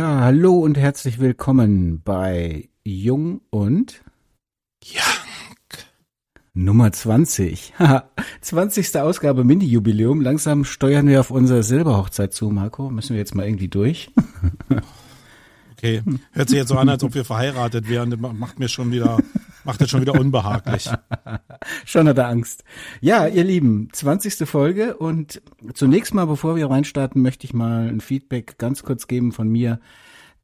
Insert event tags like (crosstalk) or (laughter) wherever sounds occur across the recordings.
Ja, hallo und herzlich willkommen bei Jung und Young. Nummer 20. 20. (laughs) Ausgabe Mini-Jubiläum. Langsam steuern wir auf unsere Silberhochzeit zu, Marco. Müssen wir jetzt mal irgendwie durch. (laughs) Okay, hört sich jetzt so an, als ob wir verheiratet wären. Das macht mir schon wieder, macht das schon wieder unbehaglich. (laughs) Schon hat er Angst. Ja, ihr Lieben, 20. Folge und zunächst mal, bevor wir reinstarten, möchte ich mal ein Feedback ganz kurz geben von mir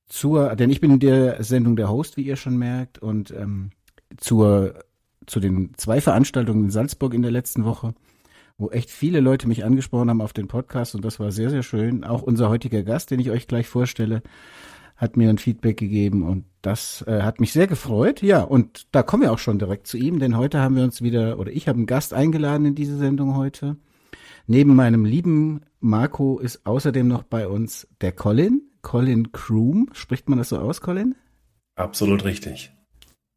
zur, denn ich bin in der Sendung der Host, wie ihr schon merkt, und ähm, zur zu den zwei Veranstaltungen in Salzburg in der letzten Woche, wo echt viele Leute mich angesprochen haben auf den Podcast und das war sehr, sehr schön. Auch unser heutiger Gast, den ich euch gleich vorstelle, hat mir ein Feedback gegeben und das äh, hat mich sehr gefreut. Ja, und da kommen wir auch schon direkt zu ihm, denn heute haben wir uns wieder, oder ich habe einen Gast eingeladen in diese Sendung heute. Neben meinem lieben Marco ist außerdem noch bei uns der Colin, Colin Kroom. Spricht man das so aus, Colin? Absolut richtig.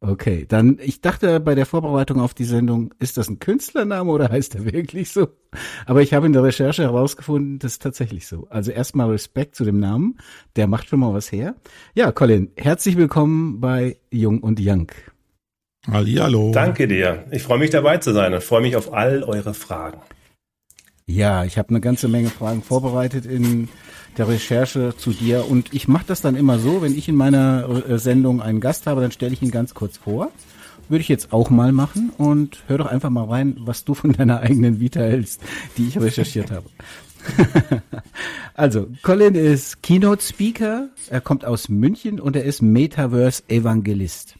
Okay, dann ich dachte bei der Vorbereitung auf die Sendung, ist das ein Künstlername oder heißt er wirklich so? Aber ich habe in der Recherche herausgefunden, das ist tatsächlich so. Also erstmal Respekt zu dem Namen, der macht schon mal was her. Ja, Colin, herzlich willkommen bei Jung und Young. Hallihallo. Danke dir. Ich freue mich dabei zu sein und freue mich auf all eure Fragen. Ja, ich habe eine ganze Menge Fragen vorbereitet in der Recherche zu dir. Und ich mache das dann immer so, wenn ich in meiner äh, Sendung einen Gast habe, dann stelle ich ihn ganz kurz vor. Würde ich jetzt auch mal machen und hör doch einfach mal rein, was du von deiner eigenen Vita hältst, die ich recherchiert habe. (laughs) also, Colin ist Keynote Speaker, er kommt aus München und er ist Metaverse Evangelist.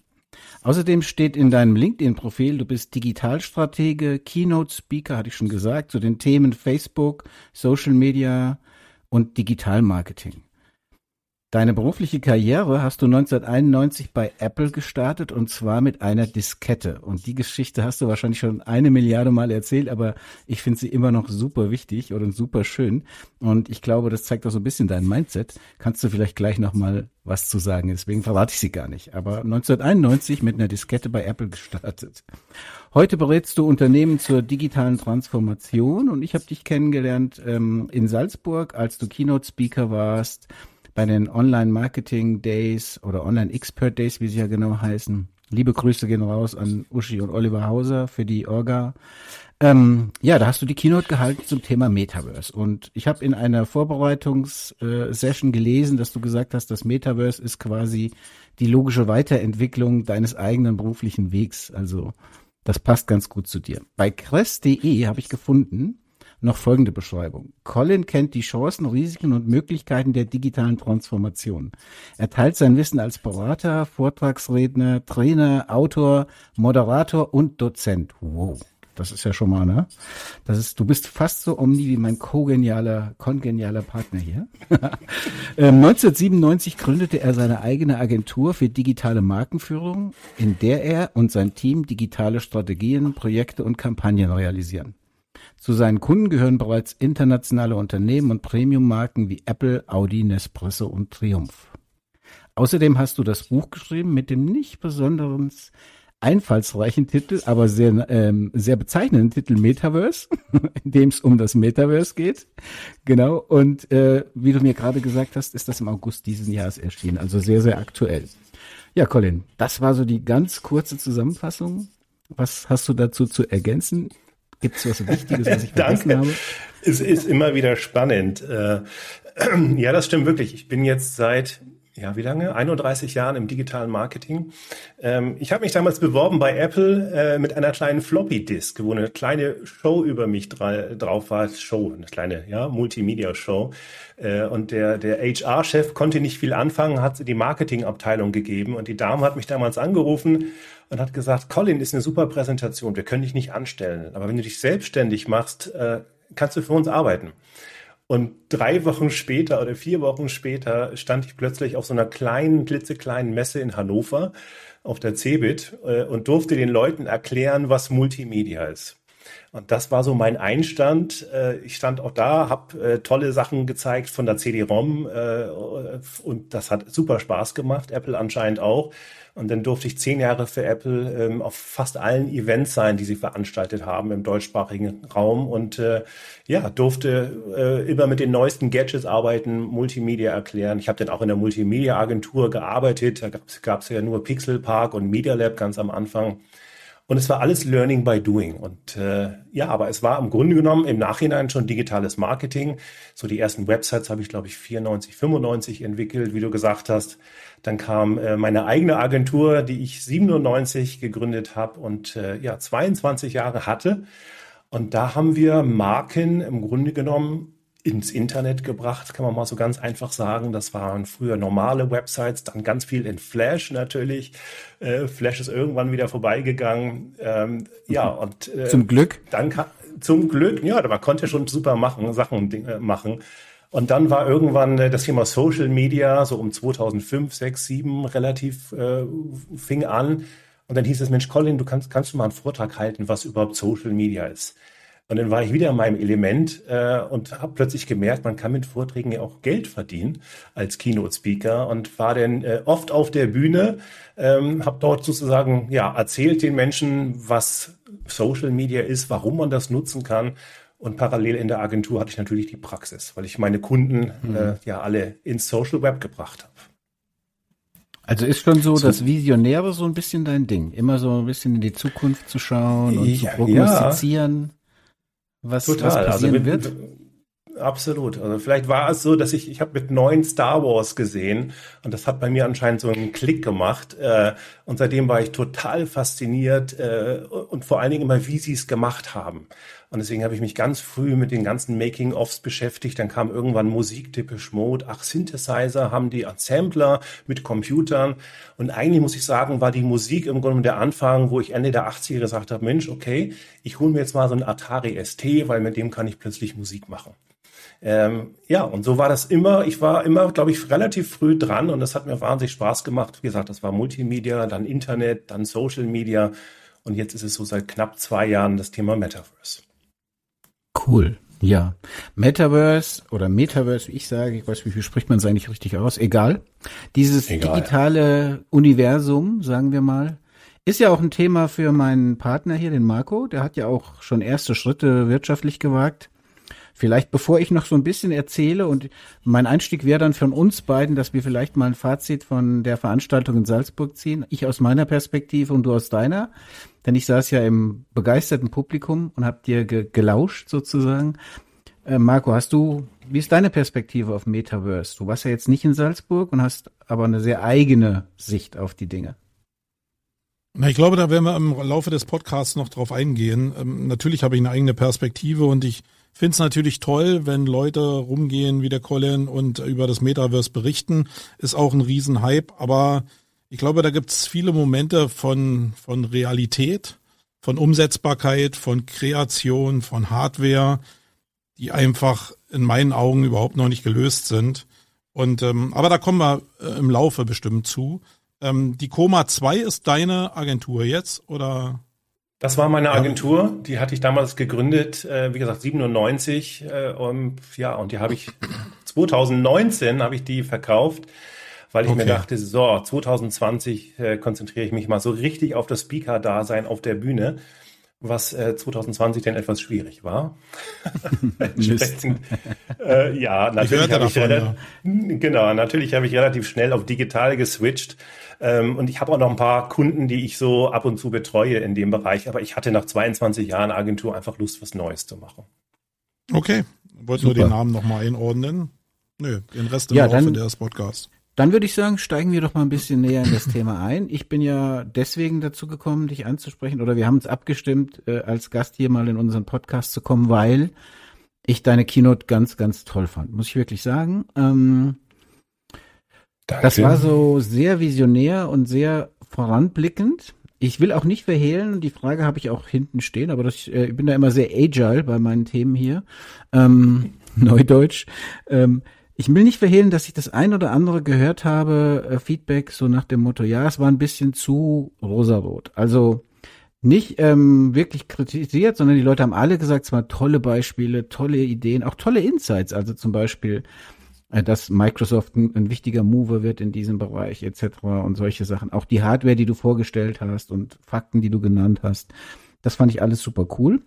Außerdem steht in deinem LinkedIn-Profil, du bist Digitalstratege, Keynote Speaker, hatte ich schon gesagt, zu den Themen Facebook, Social Media, und Digitalmarketing. Deine berufliche Karriere hast du 1991 bei Apple gestartet und zwar mit einer Diskette. Und die Geschichte hast du wahrscheinlich schon eine Milliarde Mal erzählt, aber ich finde sie immer noch super wichtig oder super schön. Und ich glaube, das zeigt auch so ein bisschen dein Mindset. Kannst du vielleicht gleich nochmal was zu sagen? Deswegen verrate ich sie gar nicht. Aber 1991 mit einer Diskette bei Apple gestartet. Heute berätst du Unternehmen zur digitalen Transformation und ich habe dich kennengelernt ähm, in Salzburg, als du Keynote-Speaker warst bei den Online-Marketing Days oder Online-Expert Days, wie sie ja genau heißen. Liebe Grüße gehen raus an Uschi und Oliver Hauser für die Orga. Ähm, ja, da hast du die Keynote gehalten zum Thema Metaverse. Und ich habe in einer Vorbereitungssession gelesen, dass du gesagt hast, das Metaverse ist quasi die logische Weiterentwicklung deines eigenen beruflichen Wegs. Also das passt ganz gut zu dir. Bei crest.de habe ich gefunden, noch folgende Beschreibung. Colin kennt die Chancen, Risiken und Möglichkeiten der digitalen Transformation. Er teilt sein Wissen als Berater, Vortragsredner, Trainer, Autor, Moderator und Dozent. Wow. Das ist ja schon mal, ne? Das ist, du bist fast so omni wie mein kogenialer, kongenialer Partner hier. 1997 (laughs) ähm, gründete er seine eigene Agentur für digitale Markenführung, in der er und sein Team digitale Strategien, Projekte und Kampagnen realisieren. Zu seinen Kunden gehören bereits internationale Unternehmen und Premium-Marken wie Apple, Audi, Nespresso und Triumph. Außerdem hast du das Buch geschrieben mit dem nicht besonderen einfallsreichen Titel, aber sehr, ähm, sehr bezeichnenden Titel Metaverse, (laughs) in dem es um das Metaverse geht. Genau. Und äh, wie du mir gerade gesagt hast, ist das im August diesen Jahres erschienen. Also sehr, sehr aktuell. Ja, Colin, das war so die ganz kurze Zusammenfassung. Was hast du dazu zu ergänzen? Gibt es was Wichtiges, was ich (laughs) vergessen habe? Es ist immer wieder spannend. Äh, (clears throat) ja, das stimmt wirklich. Ich bin jetzt seit ja, wie lange? 31 Jahren im digitalen Marketing. Ähm, ich habe mich damals beworben bei Apple äh, mit einer kleinen Floppy-Disk, wo eine kleine Show über mich drauf war. Show, eine kleine ja, Multimedia-Show. Äh, und der, der HR-Chef konnte nicht viel anfangen, hat die Marketingabteilung gegeben. Und die Dame hat mich damals angerufen und hat gesagt, Colin, ist eine super Präsentation, wir können dich nicht anstellen. Aber wenn du dich selbstständig machst, äh, kannst du für uns arbeiten. Und drei Wochen später oder vier Wochen später stand ich plötzlich auf so einer kleinen, klitzekleinen Messe in Hannover auf der CeBIT äh, und durfte den Leuten erklären, was Multimedia ist. Und das war so mein Einstand. Äh, ich stand auch da, habe äh, tolle Sachen gezeigt von der CD-ROM äh, und das hat super Spaß gemacht. Apple anscheinend auch. Und dann durfte ich zehn Jahre für Apple ähm, auf fast allen Events sein, die sie veranstaltet haben im deutschsprachigen Raum und ja, durfte immer mit den neuesten Gadgets arbeiten, Multimedia erklären. Ich habe dann auch in der Multimedia-Agentur gearbeitet. Da gab es ja nur Pixel Park und Media Lab ganz am Anfang. Und es war alles Learning by Doing. Und äh, ja, aber es war im Grunde genommen im Nachhinein schon digitales Marketing. So die ersten Websites habe ich, glaube ich, 94, 95 entwickelt, wie du gesagt hast. Dann kam äh, meine eigene Agentur, die ich 97 gegründet habe und äh, ja 22 Jahre hatte. Und da haben wir Marken im Grunde genommen ins Internet gebracht, kann man mal so ganz einfach sagen. Das waren früher normale Websites, dann ganz viel in Flash natürlich. Äh, Flash ist irgendwann wieder vorbeigegangen. Ähm, ja, und äh, zum Glück. Dann zum Glück, ja, man konnte schon super machen, Sachen äh, machen. Und dann war irgendwann äh, das Thema Social Media so um 2005, 6, 7 relativ äh, fing an. Und dann hieß es, Mensch, Colin, du kannst, kannst du mal einen Vortrag halten, was überhaupt Social Media ist. Und dann war ich wieder in meinem Element äh, und habe plötzlich gemerkt, man kann mit Vorträgen ja auch Geld verdienen als Keynote-Speaker und war dann äh, oft auf der Bühne, ähm, habe dort sozusagen ja erzählt den Menschen, was Social Media ist, warum man das nutzen kann. Und parallel in der Agentur hatte ich natürlich die Praxis, weil ich meine Kunden mhm. äh, ja alle ins Social Web gebracht habe. Also ist schon so, so das Visionäre so ein bisschen dein Ding, immer so ein bisschen in die Zukunft zu schauen und ja, zu prognostizieren. Ja was, Total. was also passieren also mit, wird? Absolut. Also vielleicht war es so, dass ich, ich habe mit neun Star Wars gesehen und das hat bei mir anscheinend so einen Klick gemacht. Äh, und seitdem war ich total fasziniert äh, und vor allen Dingen immer, wie sie es gemacht haben. Und deswegen habe ich mich ganz früh mit den ganzen Making-ofs beschäftigt. Dann kam irgendwann Musik, typisch Mode. Ach, Synthesizer haben die Sampler mit Computern. Und eigentlich muss ich sagen, war die Musik im Grunde der Anfang, wo ich Ende der 80er gesagt habe, Mensch, okay, ich hole mir jetzt mal so ein Atari ST, weil mit dem kann ich plötzlich Musik machen. Ähm, ja, und so war das immer. Ich war immer, glaube ich, relativ früh dran und das hat mir wahnsinnig Spaß gemacht. Wie gesagt, das war Multimedia, dann Internet, dann Social Media und jetzt ist es so seit knapp zwei Jahren das Thema Metaverse. Cool. Ja. Metaverse oder Metaverse, wie ich sage, ich weiß, wie spricht man es eigentlich richtig aus? Egal. Dieses Egal. digitale Universum, sagen wir mal, ist ja auch ein Thema für meinen Partner hier, den Marco. Der hat ja auch schon erste Schritte wirtschaftlich gewagt. Vielleicht bevor ich noch so ein bisschen erzähle und mein Einstieg wäre dann von uns beiden, dass wir vielleicht mal ein Fazit von der Veranstaltung in Salzburg ziehen. Ich aus meiner Perspektive und du aus deiner. Denn ich saß ja im begeisterten Publikum und hab dir ge gelauscht sozusagen. Äh, Marco, hast du, wie ist deine Perspektive auf Metaverse? Du warst ja jetzt nicht in Salzburg und hast aber eine sehr eigene Sicht auf die Dinge. Na, ich glaube, da werden wir im Laufe des Podcasts noch drauf eingehen. Ähm, natürlich habe ich eine eigene Perspektive und ich finde es natürlich toll, wenn Leute rumgehen wie der Colin und über das Metaverse berichten. Ist auch ein Riesenhype, aber ich glaube, da gibt es viele Momente von, von Realität, von Umsetzbarkeit, von Kreation, von Hardware, die einfach in meinen Augen überhaupt noch nicht gelöst sind. Und ähm, aber da kommen wir äh, im Laufe bestimmt zu. Ähm, die Koma 2 ist deine Agentur jetzt oder? Das war meine Agentur, die hatte ich damals gegründet, äh, wie gesagt 97 äh, und ja und die habe ich 2019 habe ich die verkauft, weil ich okay. mir dachte, so 2020 äh, konzentriere ich mich mal so richtig auf das Speaker-Dasein auf der Bühne, was äh, 2020 dann etwas schwierig war. (laughs) äh, ja, natürlich habe ich, davon, ja. genau, natürlich habe ich relativ schnell auf digital geswitcht ähm, und ich habe auch noch ein paar Kunden, die ich so ab und zu betreue in dem Bereich. Aber ich hatte nach 22 Jahren Agentur einfach Lust, was Neues zu machen. Okay. Wollt nur den Namen nochmal einordnen? Nö, den Rest im ja, Laufe dann, des Podcasts. Dann würde ich sagen, steigen wir doch mal ein bisschen näher in das Thema ein. Ich bin ja deswegen dazu gekommen, dich anzusprechen, oder wir haben uns abgestimmt, äh, als Gast hier mal in unseren Podcast zu kommen, weil ich deine Keynote ganz, ganz toll fand, muss ich wirklich sagen. Ähm. Das war so sehr visionär und sehr voranblickend. Ich will auch nicht verhehlen, die Frage habe ich auch hinten stehen, aber das, äh, ich bin da immer sehr agile bei meinen Themen hier. Ähm, (laughs) Neudeutsch. Ähm, ich will nicht verhehlen, dass ich das ein oder andere gehört habe, äh, Feedback so nach dem Motto, ja, es war ein bisschen zu rosarot. Also nicht ähm, wirklich kritisiert, sondern die Leute haben alle gesagt, es waren tolle Beispiele, tolle Ideen, auch tolle Insights. Also zum Beispiel, äh, dass Microsoft ein, ein, wichtiger Mover wird in diesem Bereich etc. und solche Sachen. Auch die Hardware, die du vorgestellt hast und Fakten, die du genannt hast. Das fand ich alles super cool.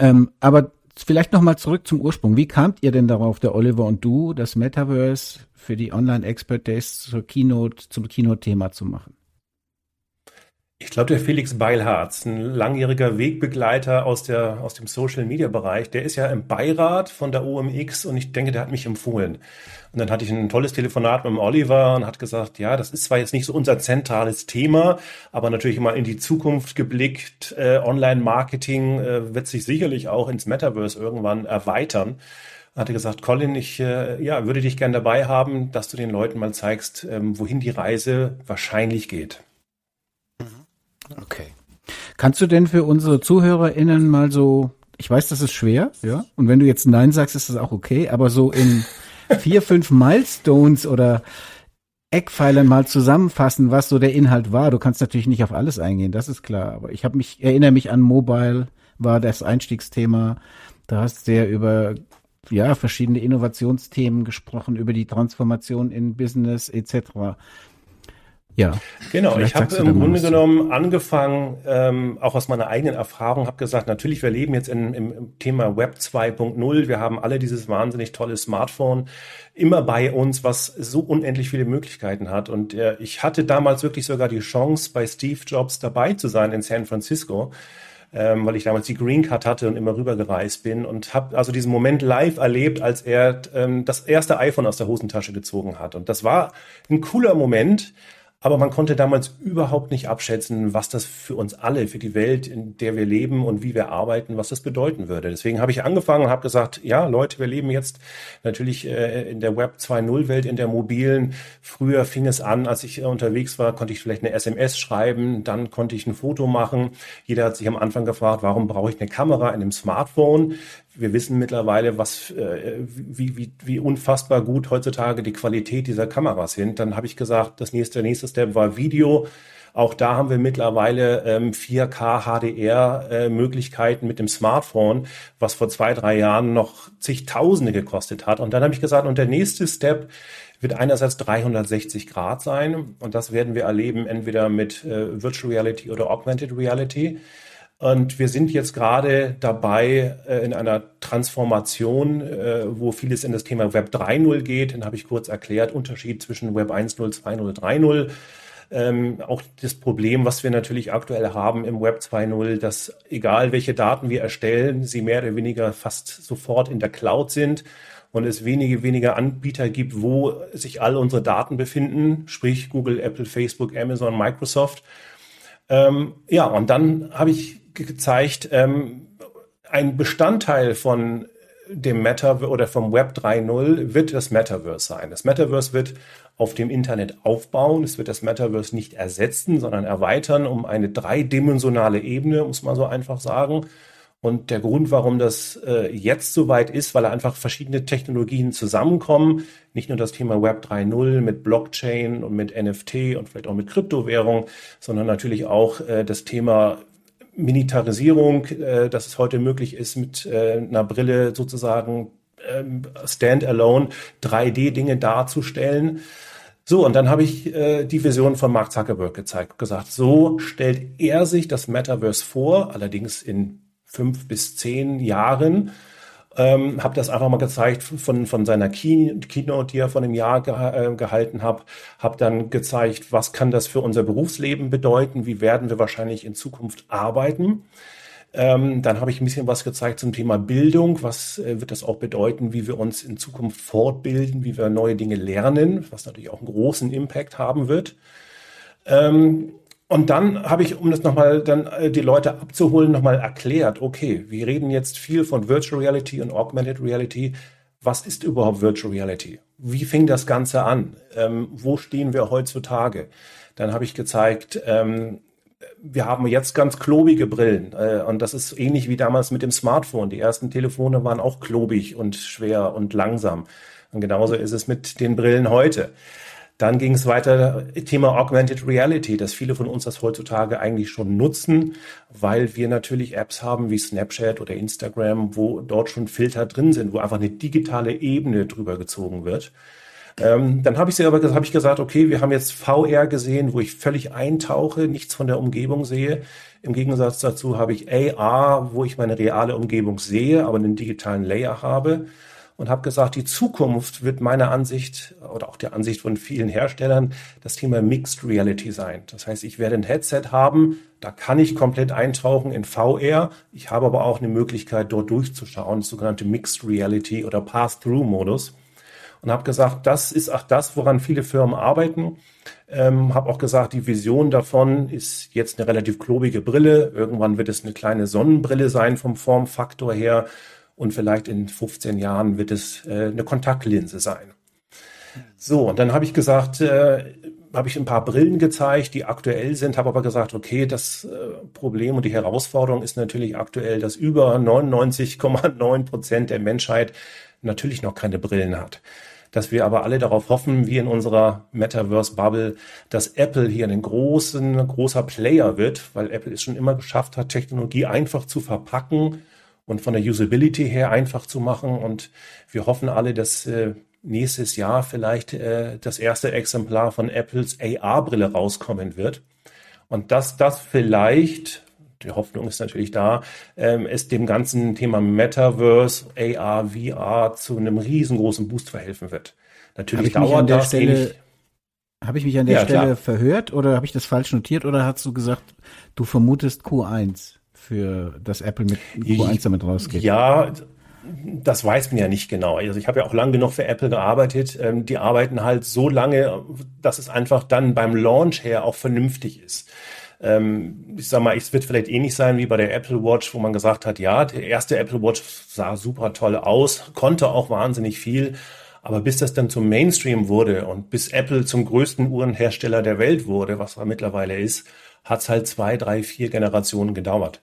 Ähm, aber vielleicht noch mal zurück zum Ursprung. Wie kamt ihr denn darauf, der Oliver und du, das Metaverse für die Online Expert Days zur Keynote, zum Keynote-Thema zu machen? Ich glaube, der Felix Beilharz, ein langjähriger Wegbegleiter aus, der, aus dem Social-Media-Bereich, der ist ja im Beirat von der OMX und ich denke, der hat mich empfohlen. Und dann hatte ich ein tolles Telefonat mit dem Oliver und hat gesagt, ja, das ist zwar jetzt nicht so unser zentrales Thema, aber natürlich mal in die Zukunft geblickt, äh, Online-Marketing äh, wird sich sicherlich auch ins Metaverse irgendwann erweitern. Hatte gesagt, Colin, ich äh, ja, würde dich gern dabei haben, dass du den Leuten mal zeigst, ähm, wohin die Reise wahrscheinlich geht. Okay. Kannst du denn für unsere ZuhörerInnen mal so, ich weiß, das ist schwer, ja, und wenn du jetzt Nein sagst, ist das auch okay, aber so in (laughs) vier, fünf Milestones oder Eckpfeilern mal zusammenfassen, was so der Inhalt war. Du kannst natürlich nicht auf alles eingehen, das ist klar, aber ich habe mich, erinnere mich an Mobile, war das Einstiegsthema. Da hast du ja über ja, verschiedene Innovationsthemen gesprochen, über die Transformation in Business etc. Ja. Genau, ich habe im Grunde genommen angefangen, ähm, auch aus meiner eigenen Erfahrung, habe gesagt, natürlich, wir leben jetzt in, im, im Thema Web 2.0. Wir haben alle dieses wahnsinnig tolle Smartphone immer bei uns, was so unendlich viele Möglichkeiten hat. Und äh, ich hatte damals wirklich sogar die Chance, bei Steve Jobs dabei zu sein in San Francisco. Ähm, weil ich damals die Green Card hatte und immer rübergereist bin und habe also diesen Moment live erlebt, als er ähm, das erste iPhone aus der Hosentasche gezogen hat. Und das war ein cooler Moment, aber man konnte damals überhaupt nicht abschätzen, was das für uns alle, für die Welt, in der wir leben und wie wir arbeiten, was das bedeuten würde. Deswegen habe ich angefangen und habe gesagt, ja, Leute, wir leben jetzt natürlich äh, in der Web 2.0 Welt, in der mobilen. Früher fing es an, als ich unterwegs war, konnte ich vielleicht eine SMS schreiben, dann konnte ich ein Foto machen. Jeder hat sich am Anfang gefragt, warum brauche ich eine Kamera in einem Smartphone? Wir wissen mittlerweile, was, äh, wie, wie, wie unfassbar gut heutzutage die Qualität dieser Kameras sind. Dann habe ich gesagt, das nächste, der nächste Step war Video. Auch da haben wir mittlerweile ähm, 4K HDR-Möglichkeiten äh, mit dem Smartphone, was vor zwei, drei Jahren noch zigtausende gekostet hat. Und dann habe ich gesagt, und der nächste Step wird einerseits 360 Grad sein. Und das werden wir erleben entweder mit äh, Virtual Reality oder Augmented Reality. Und wir sind jetzt gerade dabei äh, in einer Transformation, äh, wo vieles in das Thema Web 3.0 geht. Den habe ich kurz erklärt. Unterschied zwischen Web 1.0, 2.0, 3.0. Ähm, auch das Problem, was wir natürlich aktuell haben im Web 2.0, dass egal welche Daten wir erstellen, sie mehr oder weniger fast sofort in der Cloud sind und es wenige, weniger Anbieter gibt, wo sich all unsere Daten befinden, sprich Google, Apple, Facebook, Amazon, Microsoft. Ähm, ja, und dann habe ich gezeigt, ähm, ein Bestandteil von dem Meta oder vom Web 3.0 wird das Metaverse sein. Das Metaverse wird auf dem Internet aufbauen. Es wird das Metaverse nicht ersetzen, sondern erweitern um eine dreidimensionale Ebene, muss man so einfach sagen. Und der Grund, warum das äh, jetzt soweit ist, weil einfach verschiedene Technologien zusammenkommen. Nicht nur das Thema Web 3.0 mit Blockchain und mit NFT und vielleicht auch mit Kryptowährung, sondern natürlich auch äh, das Thema Militarisierung, äh, dass es heute möglich ist, mit äh, einer Brille sozusagen ähm, standalone 3D-Dinge darzustellen. So, und dann habe ich äh, die Vision von Mark Zuckerberg gezeigt, gesagt, so stellt er sich das Metaverse vor, allerdings in fünf bis zehn Jahren. Ähm, habe das einfach mal gezeigt von, von seiner Key Keynote, die er von einem Jahr ge äh, gehalten hat. Habe dann gezeigt, was kann das für unser Berufsleben bedeuten, wie werden wir wahrscheinlich in Zukunft arbeiten. Ähm, dann habe ich ein bisschen was gezeigt zum Thema Bildung. Was äh, wird das auch bedeuten, wie wir uns in Zukunft fortbilden, wie wir neue Dinge lernen, was natürlich auch einen großen Impact haben wird. Ähm, und dann habe ich, um das nochmal dann äh, die Leute abzuholen, nochmal erklärt, okay, wir reden jetzt viel von Virtual Reality und Augmented Reality. Was ist überhaupt Virtual Reality? Wie fing das Ganze an? Ähm, wo stehen wir heutzutage? Dann habe ich gezeigt, ähm, wir haben jetzt ganz klobige Brillen äh, und das ist ähnlich wie damals mit dem Smartphone. Die ersten Telefone waren auch klobig und schwer und langsam. Und genauso ist es mit den Brillen heute. Dann ging es weiter, Thema Augmented Reality, dass viele von uns das heutzutage eigentlich schon nutzen, weil wir natürlich Apps haben wie Snapchat oder Instagram, wo dort schon Filter drin sind, wo einfach eine digitale Ebene drüber gezogen wird. Ähm, dann habe ich sie aber hab ich gesagt, okay, wir haben jetzt VR gesehen, wo ich völlig eintauche, nichts von der Umgebung sehe. Im Gegensatz dazu habe ich AR, wo ich meine reale Umgebung sehe, aber einen digitalen Layer habe. Und habe gesagt, die Zukunft wird meiner Ansicht oder auch der Ansicht von vielen Herstellern das Thema Mixed Reality sein. Das heißt, ich werde ein Headset haben, da kann ich komplett eintauchen in VR. Ich habe aber auch eine Möglichkeit, dort durchzuschauen, das sogenannte Mixed Reality oder Pass-Through-Modus und habe gesagt, das ist auch das, woran viele Firmen arbeiten. Ähm, habe auch gesagt, die Vision davon ist jetzt eine relativ klobige Brille. Irgendwann wird es eine kleine Sonnenbrille sein vom Formfaktor her und vielleicht in 15 Jahren wird es äh, eine Kontaktlinse sein. So, und dann habe ich gesagt, äh, habe ich ein paar Brillen gezeigt, die aktuell sind, habe aber gesagt, okay, das äh, Problem und die Herausforderung ist natürlich aktuell, dass über 99,9 Prozent der Menschheit natürlich noch keine Brillen hat. Dass wir aber alle darauf hoffen, wie in unserer Metaverse-Bubble, dass Apple hier ein großen, großer Player wird, weil Apple es schon immer geschafft hat, Technologie einfach zu verpacken und von der Usability her einfach zu machen. Und wir hoffen alle, dass äh, nächstes Jahr vielleicht äh, das erste Exemplar von Apples AR-Brille rauskommen wird. Und dass das vielleicht die Hoffnung ist natürlich da, ähm, es dem ganzen Thema Metaverse, AR, VR zu einem riesengroßen Boost verhelfen wird. Natürlich dauert das Stelle, Habe ich mich an der ja, Stelle klar. verhört oder habe ich das falsch notiert oder hast du gesagt, du vermutest Q1 für das Apple mit Q1 damit rausgeht? Ja, das weiß man ja nicht genau. Also ich habe ja auch lange genug für Apple gearbeitet. Ähm, die arbeiten halt so lange, dass es einfach dann beim Launch her auch vernünftig ist. Ähm, ich sag mal, es wird vielleicht ähnlich sein wie bei der Apple Watch, wo man gesagt hat, ja, der erste Apple Watch sah super toll aus, konnte auch wahnsinnig viel. Aber bis das dann zum Mainstream wurde und bis Apple zum größten Uhrenhersteller der Welt wurde, was er mittlerweile ist, hat es halt zwei, drei, vier Generationen gedauert.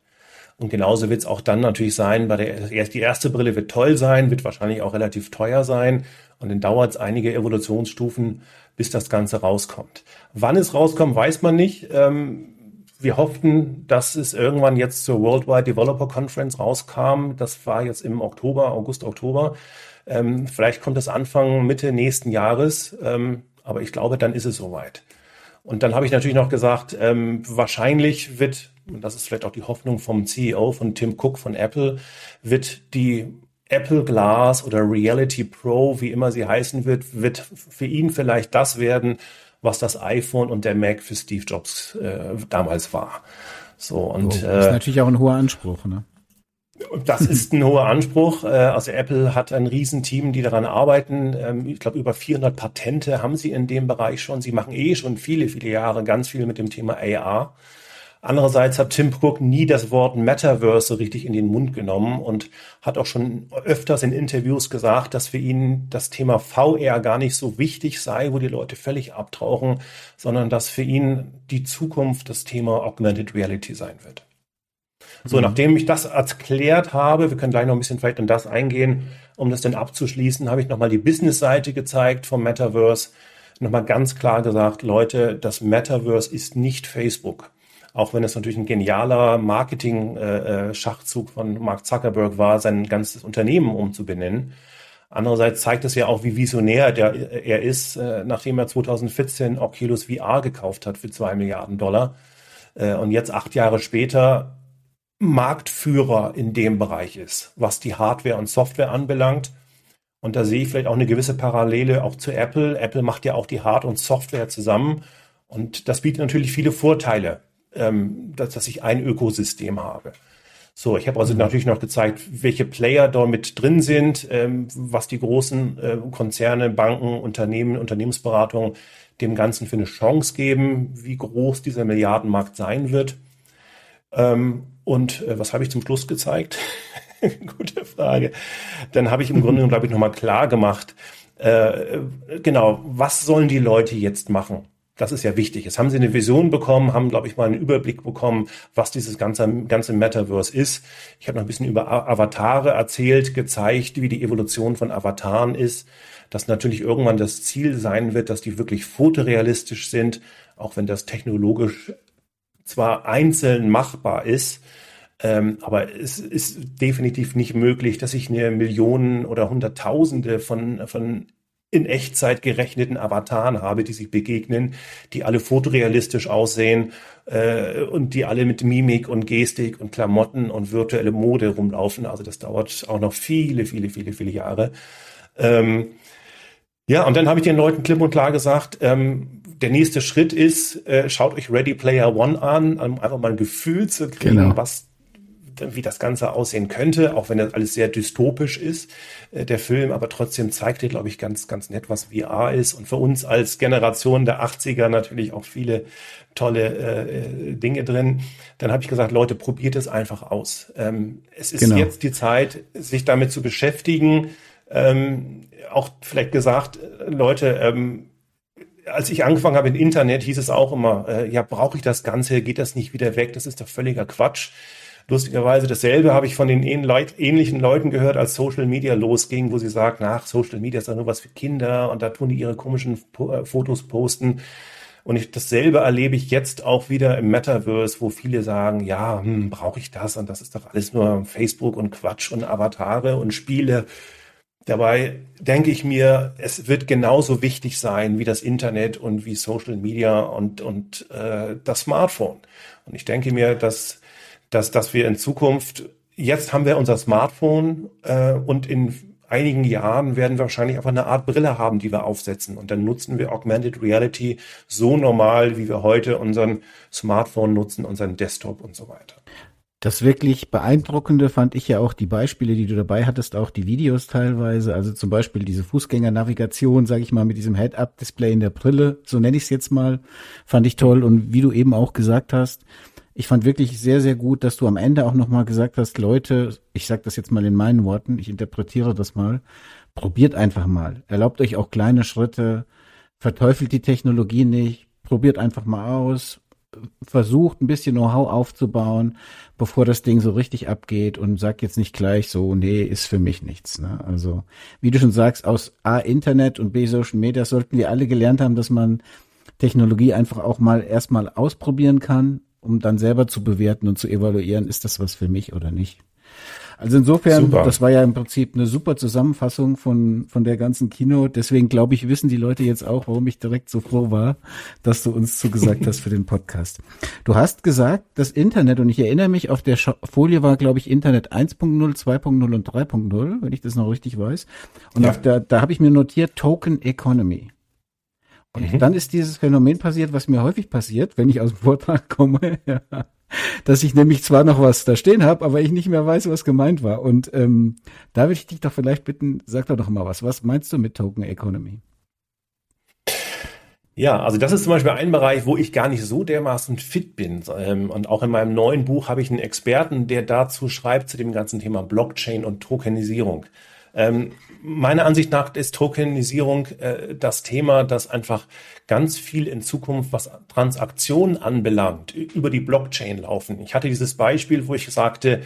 Und genauso wird es auch dann natürlich sein, bei der die erste Brille wird toll sein, wird wahrscheinlich auch relativ teuer sein. Und dann dauert es einige Evolutionsstufen, bis das Ganze rauskommt. Wann es rauskommt, weiß man nicht. Ähm, wir hofften, dass es irgendwann jetzt zur Worldwide Developer Conference rauskam. Das war jetzt im Oktober, August, Oktober. Ähm, vielleicht kommt es Anfang, Mitte nächsten Jahres. Ähm, aber ich glaube, dann ist es soweit. Und dann habe ich natürlich noch gesagt, wahrscheinlich wird, und das ist vielleicht auch die Hoffnung vom CEO, von Tim Cook von Apple, wird die Apple Glass oder Reality Pro, wie immer sie heißen wird, wird für ihn vielleicht das werden, was das iPhone und der Mac für Steve Jobs äh, damals war. So und oh, das ist äh, natürlich auch ein hoher Anspruch, ne? Das ist ein hoher Anspruch. Äh, also Apple hat ein Riesenteam, die daran arbeiten. Ähm, ich glaube, über 400 Patente haben sie in dem Bereich schon. Sie machen eh schon viele, viele Jahre ganz viel mit dem Thema AR. Andererseits hat Tim Cook nie das Wort Metaverse richtig in den Mund genommen und hat auch schon öfters in Interviews gesagt, dass für ihn das Thema VR gar nicht so wichtig sei, wo die Leute völlig abtauchen, sondern dass für ihn die Zukunft das Thema Augmented Reality sein wird. So, mhm. nachdem ich das erklärt habe, wir können gleich noch ein bisschen vielleicht in das eingehen, um das dann abzuschließen, habe ich nochmal die Business-Seite gezeigt vom Metaverse. Nochmal ganz klar gesagt, Leute, das Metaverse ist nicht Facebook auch wenn es natürlich ein genialer Marketing-Schachzug von Mark Zuckerberg war, sein ganzes Unternehmen umzubenennen. Andererseits zeigt es ja auch, wie visionär der, er ist, äh, nachdem er 2014 Oculus VR gekauft hat für zwei Milliarden Dollar äh, und jetzt acht Jahre später Marktführer in dem Bereich ist, was die Hardware und Software anbelangt. Und da sehe ich vielleicht auch eine gewisse Parallele auch zu Apple. Apple macht ja auch die Hard- und Software zusammen. Und das bietet natürlich viele Vorteile ähm, dass, dass ich ein Ökosystem habe. So, ich habe also mhm. natürlich noch gezeigt, welche Player da mit drin sind, ähm, was die großen äh, Konzerne, Banken, Unternehmen, Unternehmensberatungen dem Ganzen für eine Chance geben, wie groß dieser Milliardenmarkt sein wird. Ähm, und äh, was habe ich zum Schluss gezeigt? (laughs) Gute Frage. Dann habe ich im Grunde, (laughs) glaube ich, nochmal klar gemacht, äh, genau, was sollen die Leute jetzt machen? Das ist ja wichtig. Jetzt haben sie eine Vision bekommen, haben, glaube ich, mal einen Überblick bekommen, was dieses ganze, ganze Metaverse ist. Ich habe noch ein bisschen über Avatare erzählt, gezeigt, wie die Evolution von Avataren ist, dass natürlich irgendwann das Ziel sein wird, dass die wirklich fotorealistisch sind, auch wenn das technologisch zwar einzeln machbar ist, ähm, aber es ist definitiv nicht möglich, dass ich eine Millionen oder Hunderttausende von, von in Echtzeit gerechneten Avataren habe, die sich begegnen, die alle fotorealistisch aussehen äh, und die alle mit Mimik und Gestik und Klamotten und virtuelle Mode rumlaufen. Also das dauert auch noch viele, viele, viele, viele Jahre. Ähm, ja, und dann habe ich den Leuten klipp und klar gesagt, ähm, der nächste Schritt ist, äh, schaut euch Ready Player One an, um einfach mal ein Gefühl zu kriegen, genau. was wie das Ganze aussehen könnte, auch wenn das alles sehr dystopisch ist, äh, der Film, aber trotzdem zeigt er, glaube ich, ganz, ganz nett, was VR ist und für uns als Generation der 80er natürlich auch viele tolle äh, Dinge drin. Dann habe ich gesagt, Leute, probiert es einfach aus. Ähm, es ist genau. jetzt die Zeit, sich damit zu beschäftigen. Ähm, auch vielleicht gesagt, Leute, ähm, als ich angefangen habe im Internet, hieß es auch immer, äh, ja, brauche ich das Ganze, geht das nicht wieder weg? Das ist doch völliger Quatsch. Lustigerweise dasselbe habe ich von den ähnlichen Leuten gehört, als Social Media losging, wo sie sagten, ach, Social Media ist doch nur was für Kinder und da tun die ihre komischen äh, Fotos posten. Und ich, dasselbe erlebe ich jetzt auch wieder im Metaverse, wo viele sagen, ja, hm, brauche ich das? Und das ist doch alles nur Facebook und Quatsch und Avatare und Spiele. Dabei denke ich mir, es wird genauso wichtig sein wie das Internet und wie Social Media und, und äh, das Smartphone. Und ich denke mir, dass dass, dass wir in Zukunft, jetzt haben wir unser Smartphone äh, und in einigen Jahren werden wir wahrscheinlich einfach eine Art Brille haben, die wir aufsetzen. Und dann nutzen wir Augmented Reality so normal, wie wir heute unseren Smartphone nutzen, unseren Desktop und so weiter. Das wirklich beeindruckende fand ich ja auch die Beispiele, die du dabei hattest, auch die Videos teilweise. Also zum Beispiel diese Fußgängernavigation, sage ich mal, mit diesem Head-Up-Display in der Brille, so nenne ich es jetzt mal, fand ich toll. Und wie du eben auch gesagt hast, ich fand wirklich sehr, sehr gut, dass du am Ende auch nochmal gesagt hast, Leute, ich sage das jetzt mal in meinen Worten, ich interpretiere das mal, probiert einfach mal. Erlaubt euch auch kleine Schritte, verteufelt die Technologie nicht, probiert einfach mal aus, versucht ein bisschen Know-how aufzubauen, bevor das Ding so richtig abgeht und sagt jetzt nicht gleich so, nee, ist für mich nichts. Ne? Also wie du schon sagst, aus A Internet und B Social Media sollten wir alle gelernt haben, dass man Technologie einfach auch mal erstmal ausprobieren kann, um dann selber zu bewerten und zu evaluieren, ist das was für mich oder nicht. Also insofern, super. das war ja im Prinzip eine super Zusammenfassung von, von der ganzen Kino. Deswegen glaube ich, wissen die Leute jetzt auch, warum ich direkt so froh war, dass du uns zugesagt hast für den Podcast. Du hast gesagt, das Internet, und ich erinnere mich, auf der Folie war, glaube ich, Internet 1.0, 2.0 und 3.0, wenn ich das noch richtig weiß. Und ja. auf der, da habe ich mir notiert Token Economy. Und mhm. dann ist dieses Phänomen passiert, was mir häufig passiert, wenn ich aus dem Vortrag komme, (laughs) ja, dass ich nämlich zwar noch was da stehen habe, aber ich nicht mehr weiß, was gemeint war. Und ähm, da würde ich dich doch vielleicht bitten, sag doch doch mal was. Was meinst du mit Token Economy? Ja, also das ist zum Beispiel ein Bereich, wo ich gar nicht so dermaßen fit bin. Ähm, und auch in meinem neuen Buch habe ich einen Experten, der dazu schreibt zu dem ganzen Thema Blockchain und Tokenisierung. Meiner Ansicht nach ist Tokenisierung äh, das Thema, das einfach ganz viel in Zukunft, was Transaktionen anbelangt, über die Blockchain laufen. Ich hatte dieses Beispiel, wo ich sagte,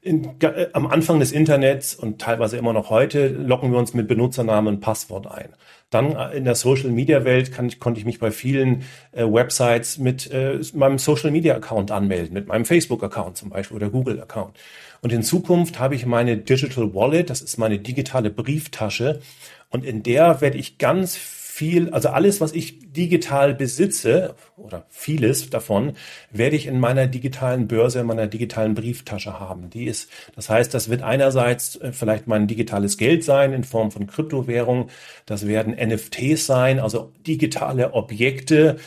in, äh, am Anfang des Internets und teilweise immer noch heute locken wir uns mit Benutzernamen und Passwort ein. Dann äh, in der Social Media Welt kann, konnte ich mich bei vielen äh, Websites mit äh, meinem Social Media Account anmelden, mit meinem Facebook Account zum Beispiel oder Google Account. Und in Zukunft habe ich meine Digital Wallet, das ist meine digitale Brieftasche. Und in der werde ich ganz viel, also alles, was ich digital besitze oder vieles davon, werde ich in meiner digitalen Börse, in meiner digitalen Brieftasche haben. Die ist, das heißt, das wird einerseits äh, vielleicht mein digitales Geld sein in Form von Kryptowährung. Das werden NFTs sein, also digitale Objekte,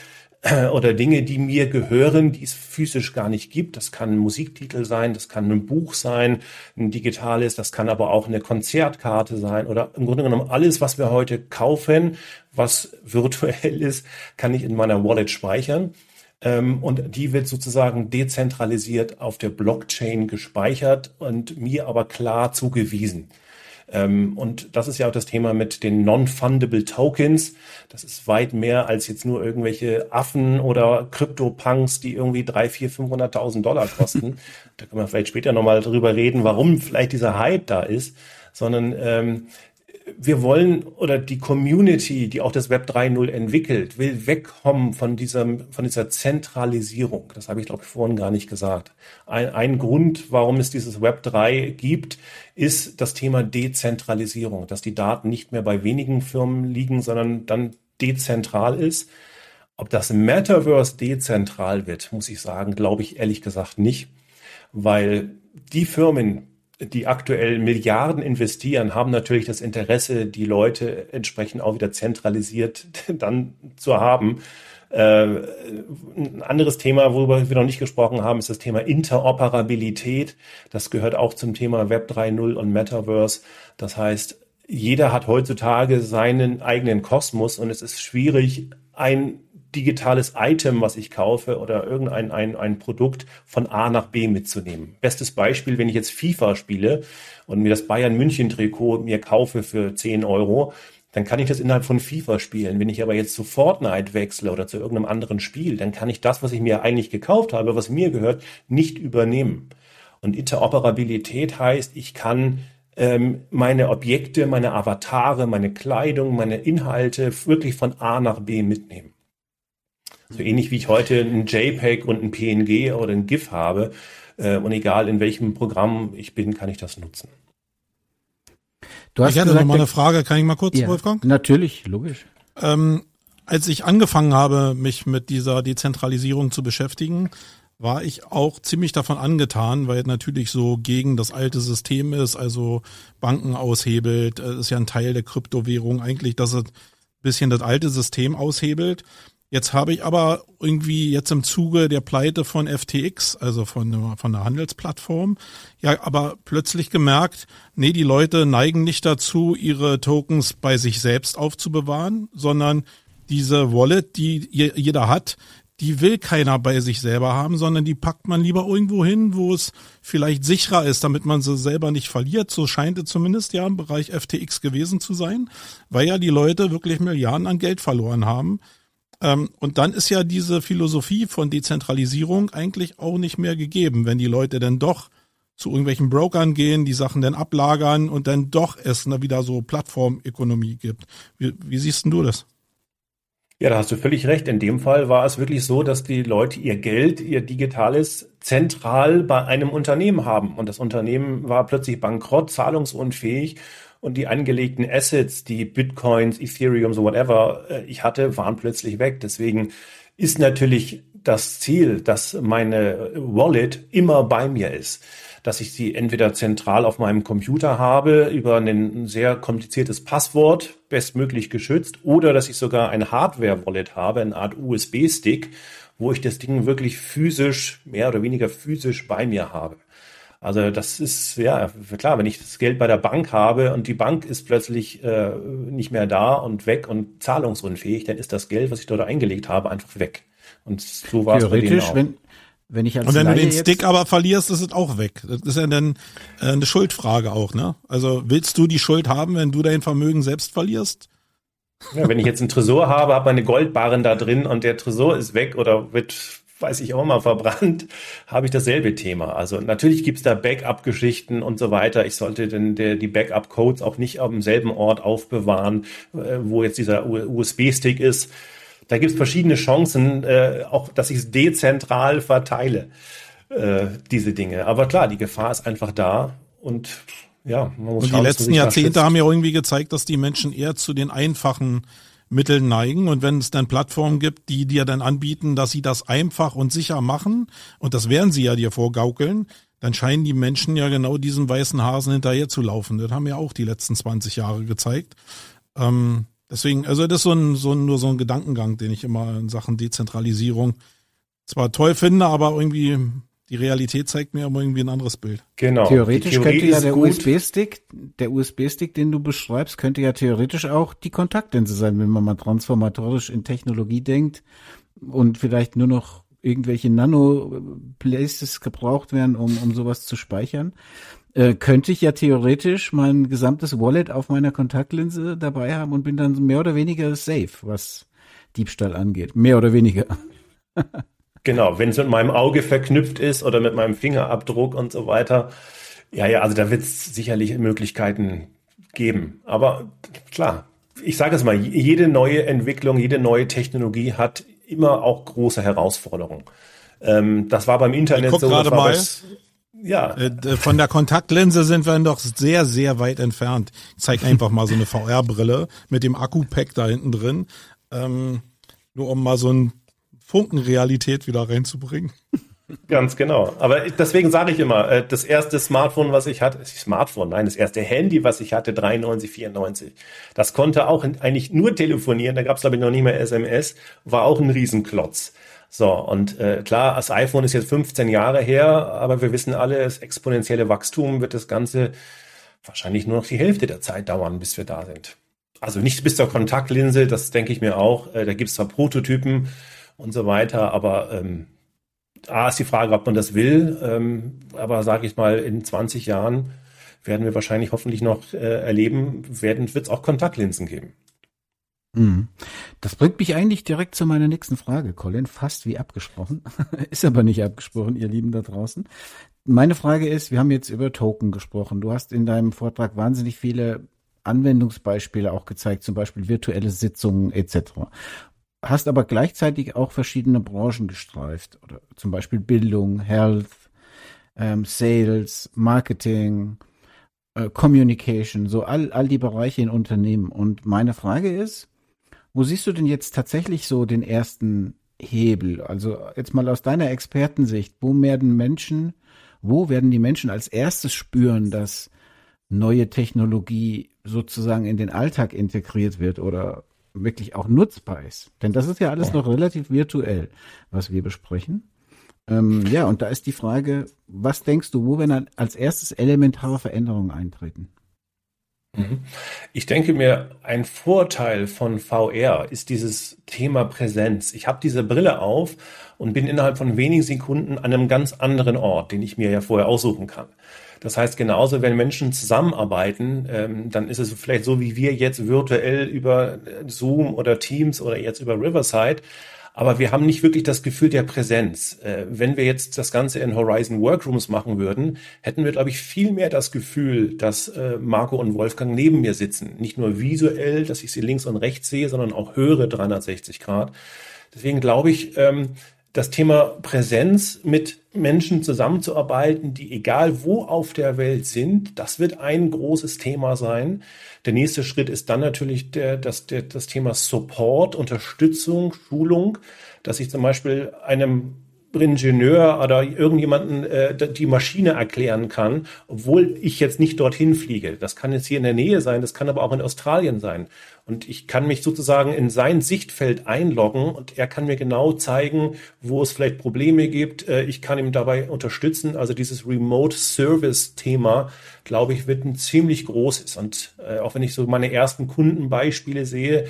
oder Dinge, die mir gehören, die es physisch gar nicht gibt. Das kann ein Musiktitel sein, das kann ein Buch sein, ein digitales, das kann aber auch eine Konzertkarte sein oder im Grunde genommen alles, was wir heute kaufen, was virtuell ist, kann ich in meiner Wallet speichern. Ähm, und die wird sozusagen dezentralisiert auf der Blockchain gespeichert und mir aber klar zugewiesen. Ähm, und das ist ja auch das Thema mit den Non-Fundable Tokens. Das ist weit mehr als jetzt nur irgendwelche Affen oder Krypto-Punks, die irgendwie drei, vier, 500.000 Dollar kosten. (laughs) da können wir vielleicht später nochmal drüber reden, warum vielleicht dieser Hype da ist. Sondern ähm, wir wollen oder die Community, die auch das Web 3.0 entwickelt, will wegkommen von diesem, von dieser Zentralisierung. Das habe ich, glaube ich, vorhin gar nicht gesagt. Ein, ein Grund, warum es dieses Web 3 gibt, ist das Thema Dezentralisierung, dass die Daten nicht mehr bei wenigen Firmen liegen, sondern dann dezentral ist. Ob das Metaverse dezentral wird, muss ich sagen, glaube ich ehrlich gesagt nicht, weil die Firmen, die aktuell Milliarden investieren, haben natürlich das Interesse, die Leute entsprechend auch wieder zentralisiert (laughs) dann zu haben. Äh, ein anderes Thema, worüber wir noch nicht gesprochen haben, ist das Thema Interoperabilität. Das gehört auch zum Thema Web 3.0 und Metaverse. Das heißt, jeder hat heutzutage seinen eigenen Kosmos und es ist schwierig, ein digitales Item, was ich kaufe oder irgendein ein, ein Produkt von A nach B mitzunehmen. Bestes Beispiel, wenn ich jetzt FIFA spiele und mir das Bayern München Trikot mir kaufe für 10 Euro, dann kann ich das innerhalb von FIFA spielen. Wenn ich aber jetzt zu Fortnite wechsle oder zu irgendeinem anderen Spiel, dann kann ich das, was ich mir eigentlich gekauft habe, was mir gehört, nicht übernehmen. Und Interoperabilität heißt, ich kann ähm, meine Objekte, meine Avatare, meine Kleidung, meine Inhalte wirklich von A nach B mitnehmen. So ähnlich wie ich heute ein JPEG und ein PNG oder ein GIF habe. Äh, und egal in welchem Programm ich bin, kann ich das nutzen. Du hast ich hatte gesagt, noch mal eine Frage, kann ich mal kurz, ja, Wolfgang? Natürlich, logisch. Ähm, als ich angefangen habe, mich mit dieser Dezentralisierung zu beschäftigen, war ich auch ziemlich davon angetan, weil natürlich so gegen das alte System ist, also Banken aushebelt, äh, ist ja ein Teil der Kryptowährung eigentlich, dass es ein bisschen das alte System aushebelt. Jetzt habe ich aber irgendwie jetzt im Zuge der Pleite von FTX, also von, von der Handelsplattform, ja, aber plötzlich gemerkt, nee, die Leute neigen nicht dazu, ihre Tokens bei sich selbst aufzubewahren, sondern diese Wallet, die jeder hat, die will keiner bei sich selber haben, sondern die packt man lieber irgendwo hin, wo es vielleicht sicherer ist, damit man sie selber nicht verliert. So scheint es zumindest ja im Bereich FTX gewesen zu sein, weil ja die Leute wirklich Milliarden an Geld verloren haben und dann ist ja diese Philosophie von Dezentralisierung eigentlich auch nicht mehr gegeben, wenn die Leute dann doch zu irgendwelchen Brokern gehen, die Sachen dann ablagern und dann doch es wieder so Plattformökonomie gibt. Wie, wie siehst du das? Ja, da hast du völlig recht. In dem Fall war es wirklich so, dass die Leute ihr Geld, ihr digitales, zentral bei einem Unternehmen haben. Und das Unternehmen war plötzlich bankrott, zahlungsunfähig und die angelegten Assets, die Bitcoins, Ethereum, so whatever äh, ich hatte, waren plötzlich weg. Deswegen ist natürlich das Ziel, dass meine Wallet immer bei mir ist dass ich sie entweder zentral auf meinem Computer habe über ein sehr kompliziertes Passwort, bestmöglich geschützt, oder dass ich sogar ein Hardware-Wallet habe, eine Art USB-Stick, wo ich das Ding wirklich physisch, mehr oder weniger physisch bei mir habe. Also das ist ja klar, wenn ich das Geld bei der Bank habe und die Bank ist plötzlich äh, nicht mehr da und weg und zahlungsunfähig, dann ist das Geld, was ich dort eingelegt habe, einfach weg. Und so war es bei denen auch. Wenn, wenn ich als und wenn Laie du den Stick aber verlierst, ist es auch weg. Das ist ja dann äh, eine Schuldfrage auch, ne? Also willst du die Schuld haben, wenn du dein Vermögen selbst verlierst? Ja, wenn ich jetzt einen Tresor habe, habe meine Goldbarren da drin und der Tresor ist weg oder wird weiß ich auch mal, verbrannt, habe ich dasselbe Thema. Also natürlich gibt's da Backup-Geschichten und so weiter. Ich sollte denn der, die Backup-Codes auch nicht am selben Ort aufbewahren, äh, wo jetzt dieser USB-Stick ist. Da gibt's verschiedene Chancen, äh, auch dass ich es dezentral verteile, äh, diese Dinge. Aber klar, die Gefahr ist einfach da und ja, man muss Und schauen, die letzten Jahrzehnte haben ja irgendwie gezeigt, dass die Menschen eher zu den einfachen Mitteln neigen. Und wenn es dann Plattformen gibt, die dir dann anbieten, dass sie das einfach und sicher machen, und das werden sie ja dir vorgaukeln, dann scheinen die Menschen ja genau diesen weißen Hasen hinterher zu laufen. Das haben ja auch die letzten 20 Jahre gezeigt. Ähm, deswegen, also das ist so ein, so ein, nur so ein Gedankengang, den ich immer in Sachen Dezentralisierung zwar toll finde, aber irgendwie die Realität zeigt mir aber irgendwie ein anderes Bild. Genau. Theoretisch könnte ja der USB-Stick, der USB-Stick, den du beschreibst, könnte ja theoretisch auch die Kontaktlinse sein, wenn man mal transformatorisch in Technologie denkt und vielleicht nur noch irgendwelche Nano-Places gebraucht werden, um, um sowas zu speichern, äh, könnte ich ja theoretisch mein gesamtes Wallet auf meiner Kontaktlinse dabei haben und bin dann mehr oder weniger safe, was Diebstahl angeht. Mehr oder weniger. (laughs) genau, wenn es mit meinem Auge verknüpft ist oder mit meinem Fingerabdruck und so weiter. Ja, ja, also da wird es sicherlich Möglichkeiten geben. Aber klar, ich sage es mal, jede neue Entwicklung, jede neue Technologie hat immer auch große Herausforderungen. Ähm, das war beim Internet so. Gerade mal. ja. Äh, von der Kontaktlinse sind wir noch sehr, sehr weit entfernt. Ich zeig einfach mal so eine VR-Brille mit dem Akku-Pack da hinten drin. Ähm, nur um mal so ein Funken Realität wieder reinzubringen. (laughs) Ganz genau. Aber deswegen sage ich immer, äh, das erste Smartphone, was ich hatte, Smartphone, nein, das erste Handy, was ich hatte, 93, 94, das konnte auch eigentlich nur telefonieren, da gab es glaube ich noch nicht mehr SMS, war auch ein Riesenklotz. So, und äh, klar, das iPhone ist jetzt 15 Jahre her, aber wir wissen alle, das exponentielle Wachstum wird das Ganze wahrscheinlich nur noch die Hälfte der Zeit dauern, bis wir da sind. Also nicht bis zur Kontaktlinse, das denke ich mir auch. Äh, da gibt es zwar Prototypen und so weiter, aber ähm, A ist die Frage, ob man das will, ähm, aber sage ich mal, in 20 Jahren werden wir wahrscheinlich hoffentlich noch äh, erleben, wird es auch Kontaktlinsen geben. Mhm. Das bringt mich eigentlich direkt zu meiner nächsten Frage, Colin, fast wie abgesprochen. (laughs) ist aber nicht abgesprochen, ihr Lieben da draußen. Meine Frage ist, wir haben jetzt über Token gesprochen. Du hast in deinem Vortrag wahnsinnig viele Anwendungsbeispiele auch gezeigt, zum Beispiel virtuelle Sitzungen etc hast aber gleichzeitig auch verschiedene Branchen gestreift, oder zum Beispiel Bildung, Health, ähm, Sales, Marketing, äh, Communication, so all, all die Bereiche in Unternehmen. Und meine Frage ist, wo siehst du denn jetzt tatsächlich so den ersten Hebel? Also jetzt mal aus deiner Expertensicht, wo werden Menschen, wo werden die Menschen als erstes spüren, dass neue Technologie sozusagen in den Alltag integriert wird oder wirklich auch nutzbar ist. Denn das ist ja alles noch relativ virtuell, was wir besprechen. Ähm, ja, und da ist die Frage, was denkst du, wo werden als erstes elementare Veränderungen eintreten? Mhm. Ich denke mir, ein Vorteil von VR ist dieses Thema Präsenz. Ich habe diese Brille auf und bin innerhalb von wenigen Sekunden an einem ganz anderen Ort, den ich mir ja vorher aussuchen kann. Das heißt, genauso, wenn Menschen zusammenarbeiten, ähm, dann ist es vielleicht so, wie wir jetzt virtuell über Zoom oder Teams oder jetzt über Riverside. Aber wir haben nicht wirklich das Gefühl der Präsenz. Äh, wenn wir jetzt das Ganze in Horizon Workrooms machen würden, hätten wir, glaube ich, viel mehr das Gefühl, dass äh, Marco und Wolfgang neben mir sitzen. Nicht nur visuell, dass ich sie links und rechts sehe, sondern auch höre 360 Grad. Deswegen glaube ich, ähm, das Thema Präsenz mit Menschen zusammenzuarbeiten, die egal wo auf der Welt sind, das wird ein großes Thema sein. Der nächste Schritt ist dann natürlich der, das, der, das Thema Support, Unterstützung, Schulung, dass ich zum Beispiel einem Ingenieur oder irgendjemanden äh, die Maschine erklären kann, obwohl ich jetzt nicht dorthin fliege. Das kann jetzt hier in der Nähe sein, das kann aber auch in Australien sein. Und ich kann mich sozusagen in sein Sichtfeld einloggen und er kann mir genau zeigen, wo es vielleicht Probleme gibt. Äh, ich kann ihm dabei unterstützen. Also dieses Remote Service Thema, glaube ich, wird ein ziemlich großes. Und äh, auch wenn ich so meine ersten Kundenbeispiele sehe,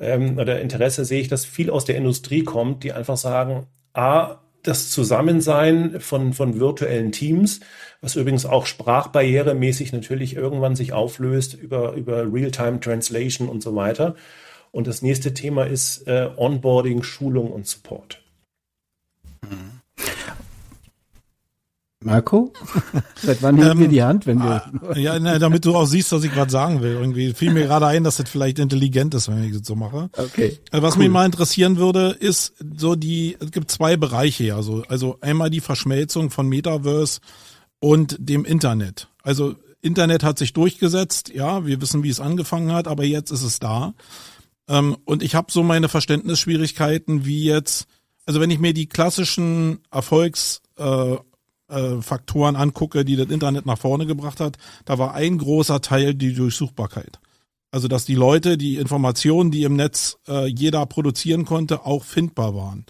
ähm, oder Interesse sehe ich, dass viel aus der Industrie kommt, die einfach sagen, A, das Zusammensein von, von virtuellen Teams, was übrigens auch sprachbarrieremäßig natürlich irgendwann sich auflöst über, über Real-Time Translation und so weiter. Und das nächste Thema ist äh, Onboarding, Schulung und Support. Marco? (laughs) Seit wann heben ähm, wir die Hand, wenn wir. Ah, ja, na, damit du auch siehst, was ich gerade sagen will. Irgendwie fiel mir gerade ein, dass das vielleicht intelligent ist, wenn ich das so mache. Okay. Äh, was cool. mich mal interessieren würde, ist so die, es gibt zwei Bereiche, also, also einmal die Verschmelzung von Metaverse und dem Internet. Also Internet hat sich durchgesetzt, ja, wir wissen, wie es angefangen hat, aber jetzt ist es da. Ähm, und ich habe so meine Verständnisschwierigkeiten, wie jetzt, also wenn ich mir die klassischen Erfolgs äh, Faktoren angucke, die das Internet nach vorne gebracht hat, da war ein großer Teil die Durchsuchbarkeit. Also dass die Leute, die Informationen, die im Netz äh, jeder produzieren konnte, auch findbar waren.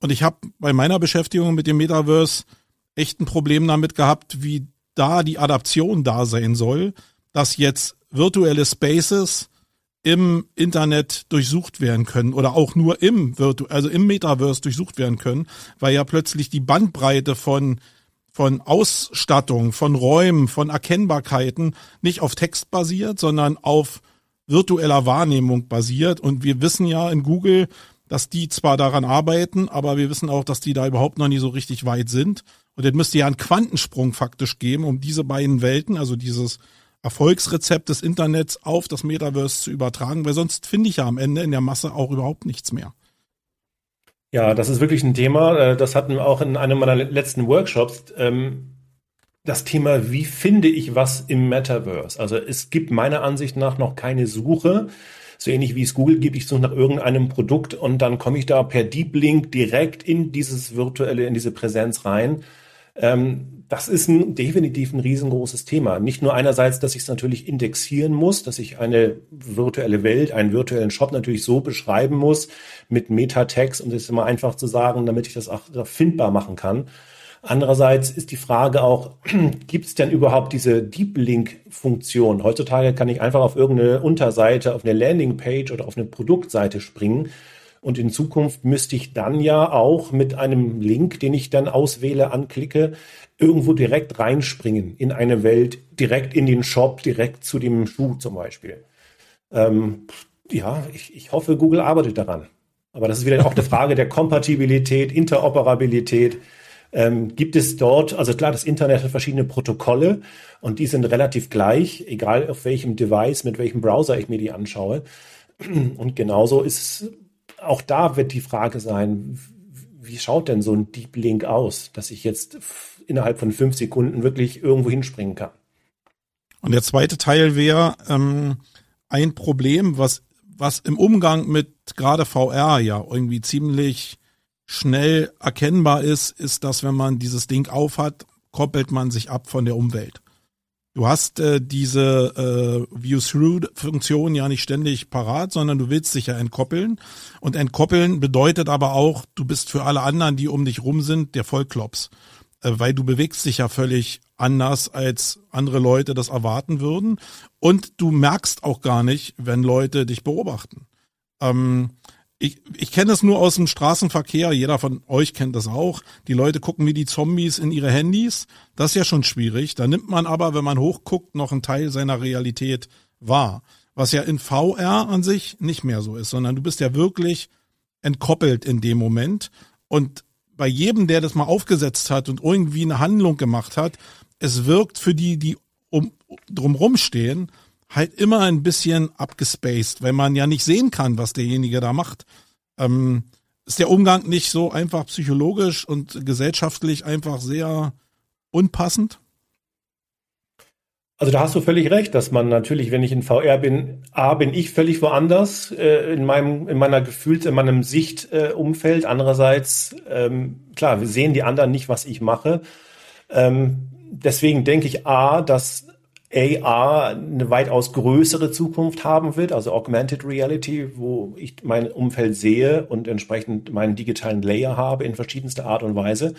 Und ich habe bei meiner Beschäftigung mit dem Metaverse echt ein Problem damit gehabt, wie da die Adaption da sein soll, dass jetzt virtuelle Spaces im Internet durchsucht werden können oder auch nur im Virtu also im Metaverse durchsucht werden können, weil ja plötzlich die Bandbreite von von Ausstattung, von Räumen, von Erkennbarkeiten nicht auf Text basiert, sondern auf virtueller Wahrnehmung basiert. Und wir wissen ja in Google, dass die zwar daran arbeiten, aber wir wissen auch, dass die da überhaupt noch nie so richtig weit sind. Und es müsste ja einen Quantensprung faktisch geben, um diese beiden Welten, also dieses Erfolgsrezept des Internets auf das Metaverse zu übertragen, weil sonst finde ich ja am Ende in der Masse auch überhaupt nichts mehr. Ja, das ist wirklich ein Thema. Äh, das hatten wir auch in einem meiner letzten Workshops. Ähm, das Thema, wie finde ich was im Metaverse? Also es gibt meiner Ansicht nach noch keine Suche. So ähnlich wie es Google gibt, ich suche nach irgendeinem Produkt und dann komme ich da per Deep Link direkt in dieses virtuelle, in diese Präsenz rein. Ähm, das ist ein, definitiv ein riesengroßes Thema. Nicht nur einerseits, dass ich es natürlich indexieren muss, dass ich eine virtuelle Welt, einen virtuellen Shop natürlich so beschreiben muss mit Metatext, um das immer einfach zu sagen, damit ich das auch findbar machen kann. Andererseits ist die Frage auch, (clears throat) gibt es denn überhaupt diese Deep Link-Funktion? Heutzutage kann ich einfach auf irgendeine Unterseite, auf eine Landingpage oder auf eine Produktseite springen und in Zukunft müsste ich dann ja auch mit einem Link, den ich dann auswähle, anklicke, irgendwo direkt reinspringen in eine Welt, direkt in den Shop, direkt zu dem Schuh zum Beispiel. Ähm, ja, ich, ich hoffe, Google arbeitet daran. Aber das ist wieder auch eine Frage der Kompatibilität, Interoperabilität. Ähm, gibt es dort, also klar, das Internet hat verschiedene Protokolle und die sind relativ gleich, egal auf welchem Device, mit welchem Browser ich mir die anschaue. Und genauso ist auch da wird die Frage sein, wie schaut denn so ein Deep Link aus, dass ich jetzt innerhalb von fünf Sekunden wirklich irgendwo hinspringen kann? Und der zweite Teil wäre ähm, ein Problem, was, was im Umgang mit gerade VR ja irgendwie ziemlich schnell erkennbar ist, ist, dass wenn man dieses Ding aufhat, koppelt man sich ab von der Umwelt. Du hast äh, diese äh, View-Through-Funktion ja nicht ständig parat, sondern du willst dich ja entkoppeln. Und entkoppeln bedeutet aber auch, du bist für alle anderen, die um dich rum sind, der Vollklops. Äh, weil du bewegst dich ja völlig anders, als andere Leute das erwarten würden. Und du merkst auch gar nicht, wenn Leute dich beobachten. Ähm, ich, ich kenne das nur aus dem Straßenverkehr, jeder von euch kennt das auch. Die Leute gucken wie die Zombies in ihre Handys. Das ist ja schon schwierig. Da nimmt man aber, wenn man hochguckt, noch einen Teil seiner Realität wahr. Was ja in VR an sich nicht mehr so ist, sondern du bist ja wirklich entkoppelt in dem Moment. Und bei jedem, der das mal aufgesetzt hat und irgendwie eine Handlung gemacht hat, es wirkt für die, die um, drumrum stehen, halt immer ein bisschen abgespaced, weil man ja nicht sehen kann, was derjenige da macht. Ähm, ist der Umgang nicht so einfach psychologisch und gesellschaftlich einfach sehr unpassend? Also da hast du völlig recht, dass man natürlich, wenn ich in VR bin, A, bin ich völlig woanders äh, in meinem, in meiner Gefühls-, in meinem Sichtumfeld. Äh, Andererseits, ähm, klar, wir sehen die anderen nicht, was ich mache. Ähm, deswegen denke ich A, dass AR eine weitaus größere Zukunft haben wird, also Augmented Reality, wo ich mein Umfeld sehe und entsprechend meinen digitalen Layer habe in verschiedenster Art und Weise.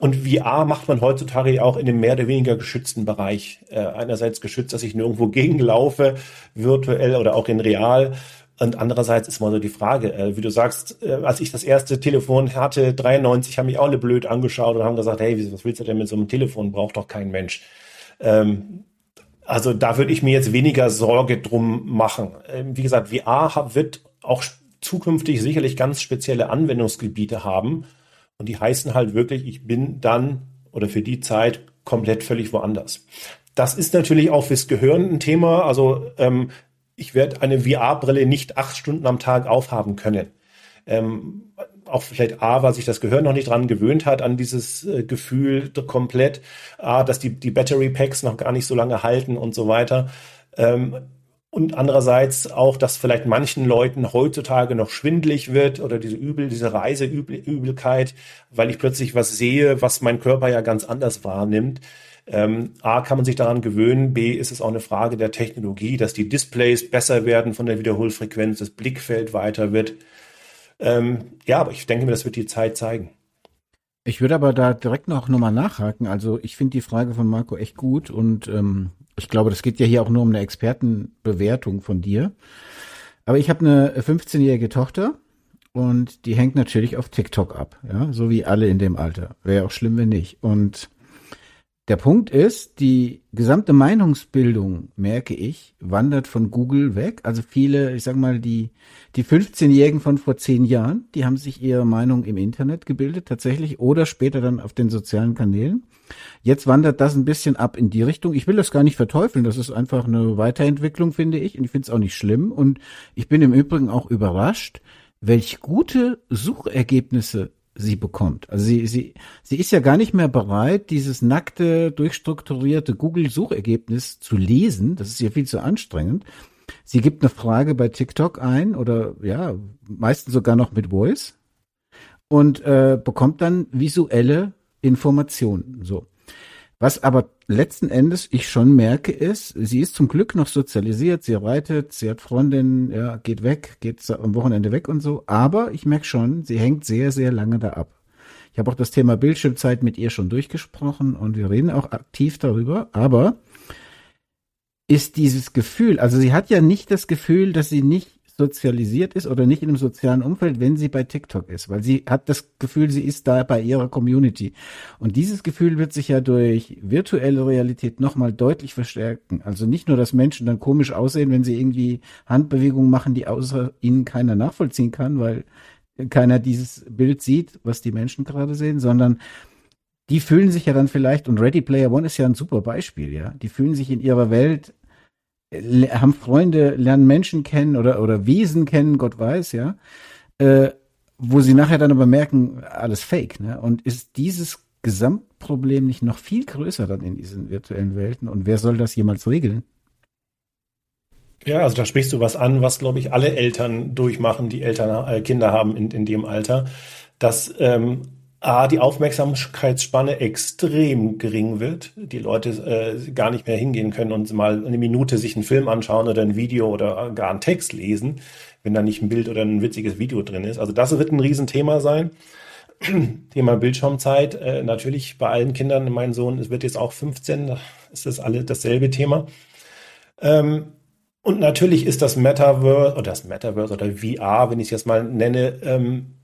Und VR macht man heutzutage auch in einem mehr oder weniger geschützten Bereich. Äh, einerseits geschützt, dass ich nirgendwo (laughs) gegenlaufe, virtuell oder auch in real. Und andererseits ist mal so die Frage, äh, wie du sagst, äh, als ich das erste Telefon hatte, 93, haben mich auch alle blöd angeschaut und haben gesagt, hey, was willst du denn mit so einem Telefon? Braucht doch kein Mensch. Ähm, also da würde ich mir jetzt weniger Sorge drum machen. Ähm, wie gesagt, VR wird auch zukünftig sicherlich ganz spezielle Anwendungsgebiete haben. Und die heißen halt wirklich, ich bin dann oder für die Zeit komplett völlig woanders. Das ist natürlich auch fürs Gehirn ein Thema. Also ähm, ich werde eine VR-Brille nicht acht Stunden am Tag aufhaben können. Ähm, auch vielleicht A, weil sich das Gehirn noch nicht dran gewöhnt hat, an dieses äh, Gefühl komplett, A, dass die, die Battery Packs noch gar nicht so lange halten und so weiter. Ähm, und andererseits auch, dass vielleicht manchen Leuten heutzutage noch schwindlig wird oder diese Übel, diese Reiseübelkeit, weil ich plötzlich was sehe, was mein Körper ja ganz anders wahrnimmt. Ähm, A, kann man sich daran gewöhnen. B, ist es auch eine Frage der Technologie, dass die Displays besser werden von der Wiederholfrequenz, das Blickfeld weiter wird. Ähm, ja, aber ich denke mir, das wird die Zeit zeigen. Ich würde aber da direkt noch nochmal nachhaken. Also ich finde die Frage von Marco echt gut und ähm, ich glaube, das geht ja hier auch nur um eine Expertenbewertung von dir. Aber ich habe eine 15-jährige Tochter und die hängt natürlich auf TikTok ab, ja, so wie alle in dem Alter. Wäre auch schlimm, wenn nicht. Und der Punkt ist, die gesamte Meinungsbildung, merke ich, wandert von Google weg. Also viele, ich sag mal, die, die 15-Jährigen von vor zehn Jahren, die haben sich ihre Meinung im Internet gebildet, tatsächlich, oder später dann auf den sozialen Kanälen. Jetzt wandert das ein bisschen ab in die Richtung. Ich will das gar nicht verteufeln. Das ist einfach eine Weiterentwicklung, finde ich. Und ich finde es auch nicht schlimm. Und ich bin im Übrigen auch überrascht, welch gute Suchergebnisse sie bekommt. Also sie, sie, sie ist ja gar nicht mehr bereit, dieses nackte, durchstrukturierte Google-Suchergebnis zu lesen. Das ist ja viel zu anstrengend. Sie gibt eine Frage bei TikTok ein oder ja, meistens sogar noch mit Voice und äh, bekommt dann visuelle Informationen. So. Was aber letzten Endes ich schon merke ist, sie ist zum Glück noch sozialisiert, sie reitet, sie hat Freundinnen, ja, geht weg, geht am Wochenende weg und so, aber ich merke schon, sie hängt sehr, sehr lange da ab. Ich habe auch das Thema Bildschirmzeit mit ihr schon durchgesprochen und wir reden auch aktiv darüber, aber ist dieses Gefühl, also sie hat ja nicht das Gefühl, dass sie nicht sozialisiert ist oder nicht in einem sozialen Umfeld, wenn sie bei TikTok ist, weil sie hat das Gefühl, sie ist da bei ihrer Community. Und dieses Gefühl wird sich ja durch virtuelle Realität nochmal deutlich verstärken. Also nicht nur, dass Menschen dann komisch aussehen, wenn sie irgendwie Handbewegungen machen, die außer ihnen keiner nachvollziehen kann, weil keiner dieses Bild sieht, was die Menschen gerade sehen, sondern die fühlen sich ja dann vielleicht, und Ready Player One ist ja ein super Beispiel, ja, die fühlen sich in ihrer Welt haben Freunde, lernen Menschen kennen oder, oder Wesen kennen, Gott weiß, ja, äh, wo sie nachher dann aber merken, alles fake, ne? Und ist dieses Gesamtproblem nicht noch viel größer dann in diesen virtuellen Welten? Und wer soll das jemals regeln? Ja, also da sprichst du was an, was, glaube ich, alle Eltern durchmachen, die Eltern äh, Kinder haben in, in dem Alter, dass ähm, A, die Aufmerksamkeitsspanne extrem gering wird, die Leute äh, gar nicht mehr hingehen können und mal eine Minute sich einen Film anschauen oder ein Video oder gar einen Text lesen, wenn da nicht ein Bild oder ein witziges Video drin ist. Also das wird ein Riesenthema sein. (clears throat) Thema Bildschirmzeit, äh, natürlich bei allen Kindern, mein Sohn es wird jetzt auch 15, da ist das alle dasselbe Thema. Ähm, und natürlich ist das Metaverse oder das Metaverse oder VR, wenn ich es jetzt mal nenne, ähm,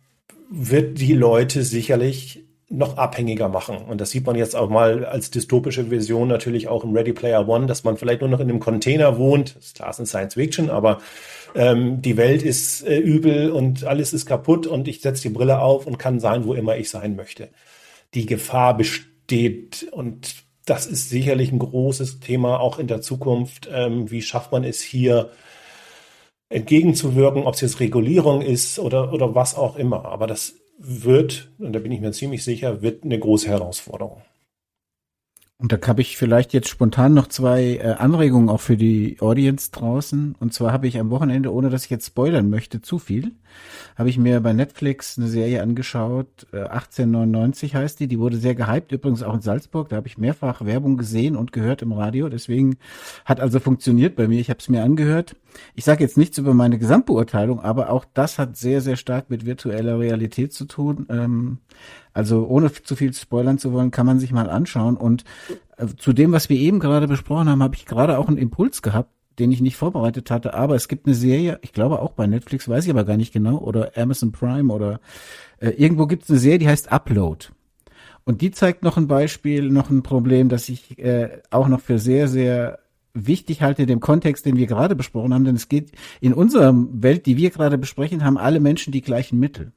wird die Leute sicherlich noch abhängiger machen. Und das sieht man jetzt auch mal als dystopische Vision natürlich auch im Ready Player One, dass man vielleicht nur noch in einem Container wohnt. Das ist klar, es ist Science Fiction, aber ähm, die Welt ist äh, übel und alles ist kaputt und ich setze die Brille auf und kann sein, wo immer ich sein möchte. Die Gefahr besteht und das ist sicherlich ein großes Thema auch in der Zukunft. Ähm, wie schafft man es hier, entgegenzuwirken, ob es jetzt Regulierung ist oder, oder was auch immer. Aber das wird, und da bin ich mir ziemlich sicher, wird eine große Herausforderung. Und da habe ich vielleicht jetzt spontan noch zwei äh, Anregungen auch für die Audience draußen. Und zwar habe ich am Wochenende, ohne dass ich jetzt spoilern möchte, zu viel, habe ich mir bei Netflix eine Serie angeschaut. Äh, 1899 heißt die. Die wurde sehr gehypt, übrigens auch in Salzburg. Da habe ich mehrfach Werbung gesehen und gehört im Radio. Deswegen hat also funktioniert bei mir. Ich habe es mir angehört. Ich sage jetzt nichts über meine Gesamtbeurteilung, aber auch das hat sehr, sehr stark mit virtueller Realität zu tun. Ähm, also ohne zu viel spoilern zu wollen, kann man sich mal anschauen. Und äh, zu dem, was wir eben gerade besprochen haben, habe ich gerade auch einen Impuls gehabt, den ich nicht vorbereitet hatte. Aber es gibt eine Serie, ich glaube auch bei Netflix, weiß ich aber gar nicht genau, oder Amazon Prime oder äh, irgendwo gibt es eine Serie, die heißt Upload. Und die zeigt noch ein Beispiel, noch ein Problem, das ich äh, auch noch für sehr, sehr wichtig halte in dem Kontext, den wir gerade besprochen haben, denn es geht in unserer Welt, die wir gerade besprechen, haben alle Menschen die gleichen Mittel.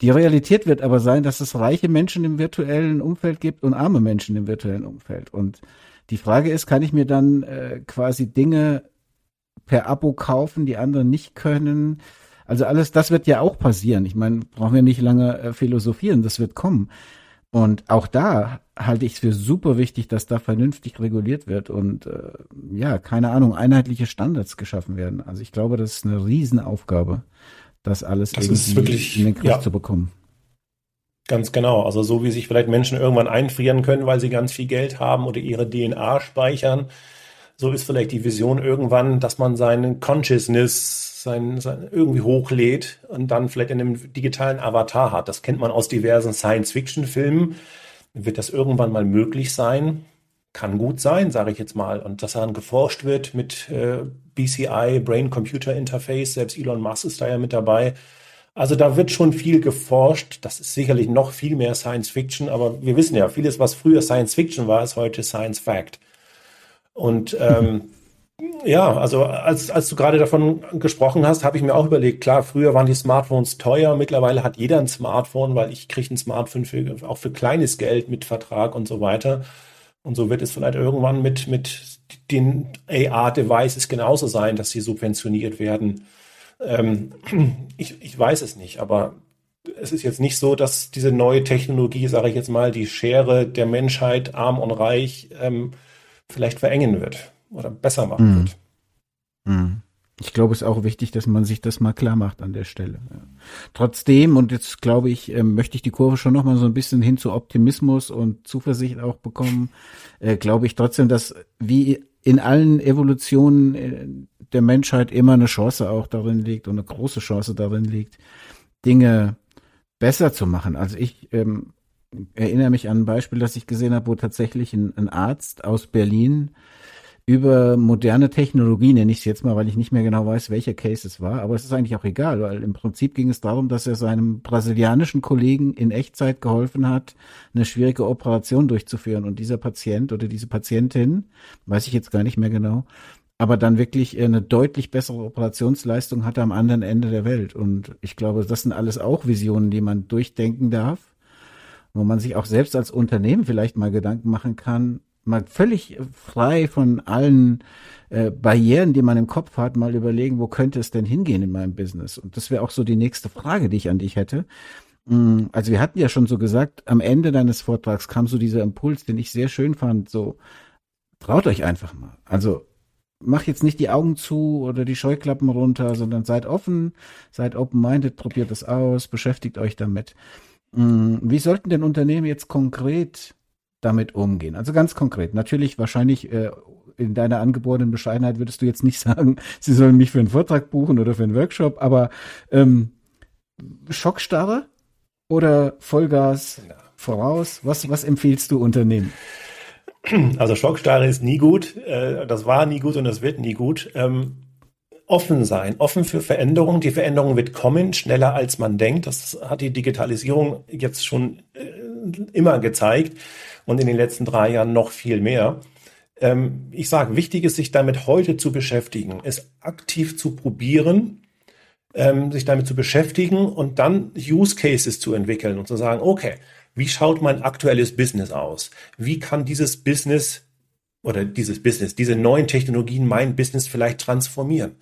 Die Realität wird aber sein, dass es reiche Menschen im virtuellen Umfeld gibt und arme Menschen im virtuellen Umfeld. Und die Frage ist, kann ich mir dann äh, quasi Dinge per Abo kaufen, die andere nicht können? Also alles, das wird ja auch passieren. Ich meine, brauchen wir nicht lange äh, philosophieren, das wird kommen. Und auch da halte ich es für super wichtig, dass da vernünftig reguliert wird und äh, ja, keine Ahnung, einheitliche Standards geschaffen werden. Also ich glaube, das ist eine Riesenaufgabe das alles das irgendwie wirklich, in den Griff ja. zu bekommen. Ganz genau. Also so wie sich vielleicht Menschen irgendwann einfrieren können, weil sie ganz viel Geld haben oder ihre DNA speichern, so ist vielleicht die Vision irgendwann, dass man seinen Consciousness sein, sein irgendwie hochlädt und dann vielleicht in einem digitalen Avatar hat. Das kennt man aus diversen Science-Fiction-Filmen. Wird das irgendwann mal möglich sein? Kann gut sein, sage ich jetzt mal. Und dass daran geforscht wird mit äh, BCI, Brain-Computer Interface, selbst Elon Musk ist da ja mit dabei. Also da wird schon viel geforscht. Das ist sicherlich noch viel mehr Science Fiction, aber wir wissen ja, vieles, was früher Science Fiction war, ist heute Science Fact. Und ähm, (laughs) ja, also als, als du gerade davon gesprochen hast, habe ich mir auch überlegt, klar, früher waren die Smartphones teuer, mittlerweile hat jeder ein Smartphone, weil ich kriege ein Smartphone für, auch für kleines Geld mit Vertrag und so weiter. Und so wird es vielleicht irgendwann mit, mit den AR-Devices genauso sein, dass sie subventioniert werden. Ähm, ich, ich weiß es nicht, aber es ist jetzt nicht so, dass diese neue Technologie, sage ich jetzt mal, die Schere der Menschheit, arm und reich, ähm, vielleicht verengen wird oder besser machen mhm. wird. Mhm. Ich glaube, es ist auch wichtig, dass man sich das mal klar macht an der Stelle. Trotzdem, und jetzt glaube ich, äh, möchte ich die Kurve schon noch mal so ein bisschen hin zu Optimismus und Zuversicht auch bekommen, äh, glaube ich trotzdem, dass wie in allen Evolutionen äh, der Menschheit immer eine Chance auch darin liegt und eine große Chance darin liegt, Dinge besser zu machen. Also ich ähm, erinnere mich an ein Beispiel, das ich gesehen habe, wo tatsächlich ein, ein Arzt aus Berlin über moderne Technologie, nenne ich es jetzt mal, weil ich nicht mehr genau weiß, welcher Case es war, aber es ist eigentlich auch egal, weil im Prinzip ging es darum, dass er seinem brasilianischen Kollegen in Echtzeit geholfen hat, eine schwierige Operation durchzuführen. Und dieser Patient oder diese Patientin, weiß ich jetzt gar nicht mehr genau, aber dann wirklich eine deutlich bessere Operationsleistung hatte am anderen Ende der Welt. Und ich glaube, das sind alles auch Visionen, die man durchdenken darf wo man sich auch selbst als Unternehmen vielleicht mal Gedanken machen kann, mal völlig frei von allen äh, Barrieren, die man im Kopf hat, mal überlegen, wo könnte es denn hingehen in meinem Business? Und das wäre auch so die nächste Frage, die ich an dich hätte. Mm, also wir hatten ja schon so gesagt, am Ende deines Vortrags kam so dieser Impuls, den ich sehr schön fand, so traut euch einfach mal. Also mach jetzt nicht die Augen zu oder die Scheuklappen runter, sondern seid offen, seid open-minded, probiert es aus, beschäftigt euch damit. Mm, wie sollten denn Unternehmen jetzt konkret damit umgehen? Also ganz konkret. Natürlich wahrscheinlich äh, in deiner angeborenen Bescheidenheit würdest du jetzt nicht (laughs) sagen, sie sollen mich für einen Vortrag buchen oder für einen Workshop, aber ähm, Schockstarre oder Vollgas voraus? Was, was empfiehlst du Unternehmen? Also Schockstarre ist nie gut. Äh, das war nie gut und das wird nie gut. Ähm, offen sein, offen für Veränderungen. Die Veränderung wird kommen, schneller als man denkt. Das hat die Digitalisierung jetzt schon äh, immer gezeigt und in den letzten drei Jahren noch viel mehr. Ähm, ich sage, wichtig ist, sich damit heute zu beschäftigen, es aktiv zu probieren, ähm, sich damit zu beschäftigen und dann Use Cases zu entwickeln und zu sagen, okay, wie schaut mein aktuelles Business aus? Wie kann dieses Business oder dieses Business, diese neuen Technologien mein Business vielleicht transformieren?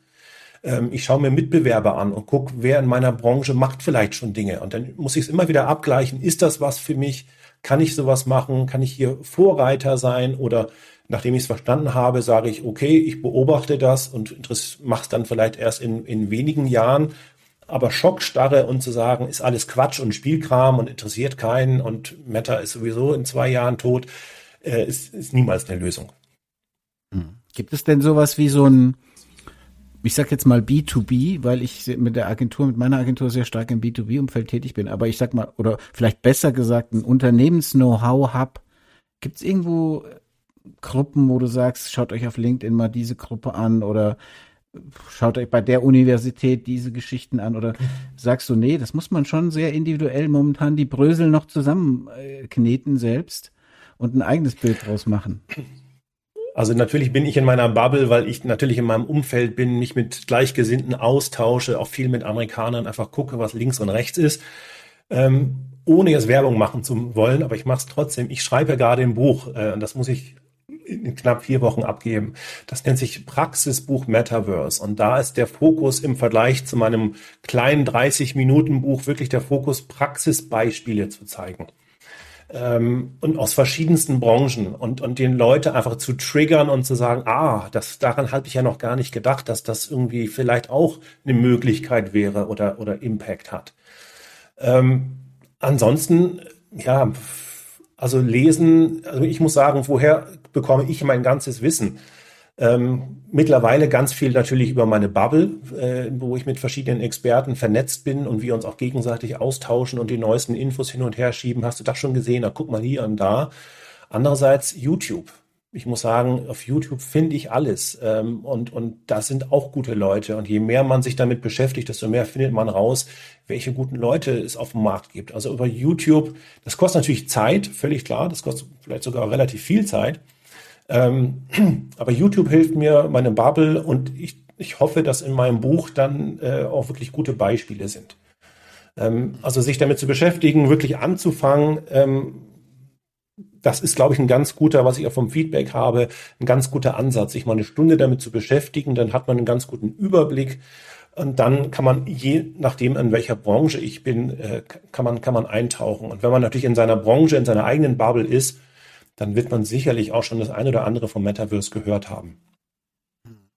Ähm, ich schaue mir Mitbewerber an und gucke, wer in meiner Branche macht vielleicht schon Dinge. Und dann muss ich es immer wieder abgleichen, ist das was für mich? Kann ich sowas machen? Kann ich hier Vorreiter sein? Oder nachdem ich es verstanden habe, sage ich, okay, ich beobachte das und mache es dann vielleicht erst in, in wenigen Jahren. Aber Schockstarre und zu sagen, ist alles Quatsch und Spielkram und interessiert keinen und Meta ist sowieso in zwei Jahren tot, äh, ist, ist niemals eine Lösung. Hm. Gibt es denn sowas wie so ein, ich sag jetzt mal B2B, weil ich mit der Agentur, mit meiner Agentur sehr stark im B2B-Umfeld tätig bin. Aber ich sag mal, oder vielleicht besser gesagt, ein Unternehmens-Know-how-Hub. Gibt es irgendwo Gruppen, wo du sagst, schaut euch auf LinkedIn mal diese Gruppe an oder schaut euch bei der Universität diese Geschichten an oder sagst du, nee, das muss man schon sehr individuell momentan die Brösel noch zusammenkneten selbst und ein eigenes Bild draus machen? Also natürlich bin ich in meiner Bubble, weil ich natürlich in meinem Umfeld bin, mich mit Gleichgesinnten austausche, auch viel mit Amerikanern, einfach gucke, was links und rechts ist. Ähm, ohne jetzt Werbung machen zu wollen, aber ich mache es trotzdem. Ich schreibe gerade ein Buch, äh, das muss ich in knapp vier Wochen abgeben. Das nennt sich Praxisbuch Metaverse. Und da ist der Fokus im Vergleich zu meinem kleinen 30-Minuten-Buch wirklich der Fokus, Praxisbeispiele zu zeigen ähm, und aus verschiedensten Branchen und, und den Leute einfach zu triggern und zu sagen, ah, das, daran habe ich ja noch gar nicht gedacht, dass das irgendwie vielleicht auch eine Möglichkeit wäre oder, oder Impact hat. Ähm, ansonsten, ja, also lesen, also ich muss sagen, woher bekomme ich mein ganzes Wissen? Ähm, mittlerweile ganz viel natürlich über meine Bubble, äh, wo ich mit verschiedenen Experten vernetzt bin und wir uns auch gegenseitig austauschen und die neuesten Infos hin und her schieben. Hast du das schon gesehen? Na, guck mal hier und da. Andererseits YouTube. ich muss sagen, auf YouTube finde ich alles. Ähm, und, und da sind auch gute Leute. Und je mehr man sich damit beschäftigt, desto mehr findet man raus, welche guten Leute es auf dem Markt gibt. Also über YouTube, das kostet natürlich Zeit, völlig klar. Das kostet vielleicht sogar relativ viel Zeit. Ähm, (clears throat) aber YouTube hilft mir, meine Bubble, und ich, ich hoffe, dass in meinem Buch dann äh, auch wirklich gute Beispiele sind. Ähm, also sich damit zu beschäftigen, wirklich anzufangen, ähm, das ist, glaube ich, ein ganz guter, was ich auch vom Feedback habe, ein ganz guter Ansatz, sich mal eine Stunde damit zu beschäftigen, dann hat man einen ganz guten Überblick und dann kann man je nachdem, in welcher Branche ich bin, äh, kann man, kann man eintauchen. Und wenn man natürlich in seiner Branche, in seiner eigenen Bubble ist, dann wird man sicherlich auch schon das eine oder andere vom Metaverse gehört haben.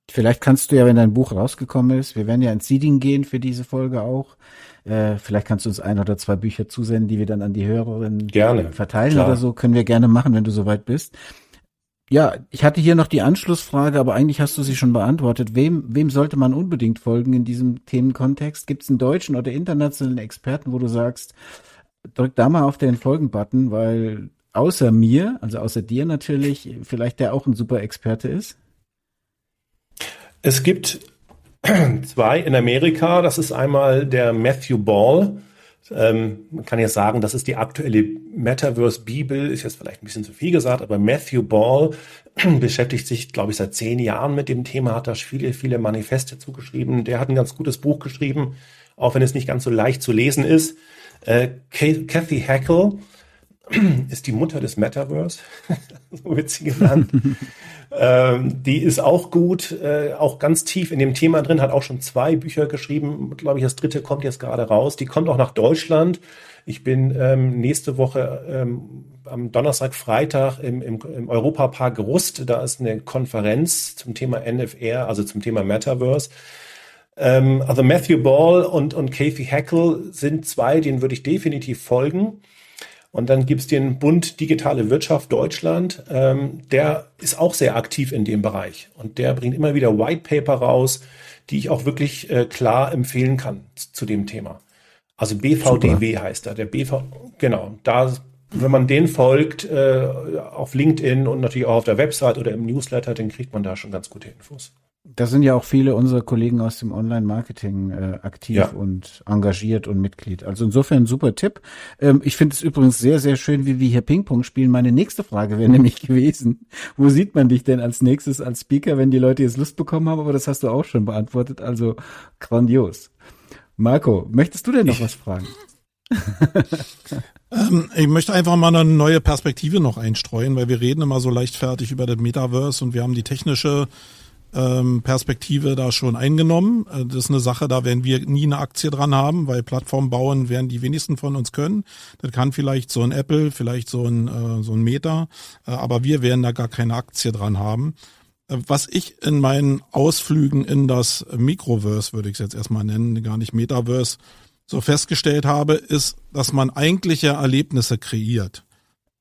Vielleicht kannst du ja, wenn dein Buch rausgekommen ist, wir werden ja ins Seeding gehen für diese Folge auch, äh, vielleicht kannst du uns ein oder zwei Bücher zusenden, die wir dann an die Hörerinnen gerne, verteilen klar. oder so. Können wir gerne machen, wenn du soweit bist. Ja, ich hatte hier noch die Anschlussfrage, aber eigentlich hast du sie schon beantwortet. Wem, wem sollte man unbedingt folgen in diesem Themenkontext? Gibt es einen deutschen oder internationalen Experten, wo du sagst, drück da mal auf den Folgen-Button, weil außer mir, also außer dir natürlich, vielleicht der auch ein super Experte ist? Es gibt (clears throat) zwei in Amerika. Das ist einmal der Matthew Ball. Ähm, man kann jetzt sagen, das ist die aktuelle Metaverse-Bibel, ist jetzt vielleicht ein bisschen zu viel gesagt, aber Matthew Ball (clears throat) beschäftigt sich, glaube ich, seit zehn Jahren mit dem Thema, hat da viele, viele Manifeste zugeschrieben. Der hat ein ganz gutes Buch geschrieben, auch wenn es nicht ganz so leicht zu lesen ist. Äh, Kathy Hackle ist die Mutter des Metaverse, (laughs) so wird sie genannt. ähm, die ist auch gut, äh, auch ganz tief in dem Thema drin, hat auch schon zwei Bücher geschrieben. Glaube ich, das dritte kommt jetzt gerade raus. Die kommt auch nach Deutschland. Ich bin ähm, nächste Woche ähm, am Donnerstag, Freitag im, im, im Europapark Rust. Da ist eine Konferenz zum Thema NFR, also zum Thema Metaverse. Ähm, also Matthew Ball und, und Kathy Hackle sind zwei, denen würde ich definitiv folgen. Und dann gibt es den Bund Digitale Wirtschaft Deutschland, ähm, der ist auch sehr aktiv in dem Bereich. Und der bringt immer wieder White Paper raus, die ich auch wirklich äh, klar empfehlen kann zu dem Thema. Also BVDW Super. heißt er, der BV, genau, da, wenn man den folgt, äh, auf LinkedIn und natürlich auch auf der Website oder im Newsletter, dann kriegt man da schon ganz gute Infos. Da sind ja auch viele unserer Kollegen aus dem Online-Marketing äh, aktiv ja. und engagiert und Mitglied. Also insofern ein super Tipp. Ähm, ich finde es übrigens sehr, sehr schön, wie wir hier Ping-Pong spielen. Meine nächste Frage wäre (laughs) nämlich gewesen, wo sieht man dich denn als nächstes als Speaker, wenn die Leute jetzt Lust bekommen haben? Aber das hast du auch schon beantwortet. Also grandios. Marco, möchtest du denn noch was fragen? (laughs) ähm, ich möchte einfach mal eine neue Perspektive noch einstreuen, weil wir reden immer so leichtfertig über das Metaverse und wir haben die technische ähm, Perspektive da schon eingenommen. Äh, das ist eine Sache, da werden wir nie eine Aktie dran haben, weil Plattform bauen werden die wenigsten von uns können. Das kann vielleicht so ein Apple, vielleicht so ein, äh, so ein Meta, äh, aber wir werden da gar keine Aktie dran haben. Was ich in meinen Ausflügen in das Microverse, würde ich es jetzt erstmal nennen, gar nicht Metaverse, so festgestellt habe, ist, dass man eigentliche Erlebnisse kreiert.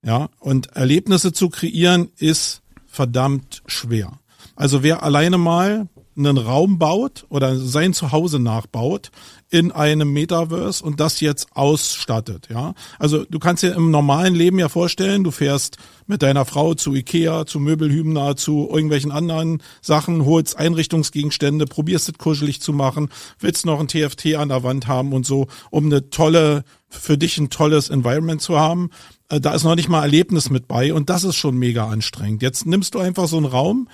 Ja, und Erlebnisse zu kreieren ist verdammt schwer. Also wer alleine mal einen Raum baut oder sein Zuhause nachbaut in einem Metaverse und das jetzt ausstattet, ja. Also du kannst dir im normalen Leben ja vorstellen, du fährst mit deiner Frau zu Ikea, zu Möbelhübner, zu irgendwelchen anderen Sachen, holst Einrichtungsgegenstände, probierst es kuschelig zu machen, willst noch ein TFT an der Wand haben und so, um eine tolle, für dich ein tolles Environment zu haben. Äh, da ist noch nicht mal Erlebnis mit bei und das ist schon mega anstrengend. Jetzt nimmst du einfach so einen Raum,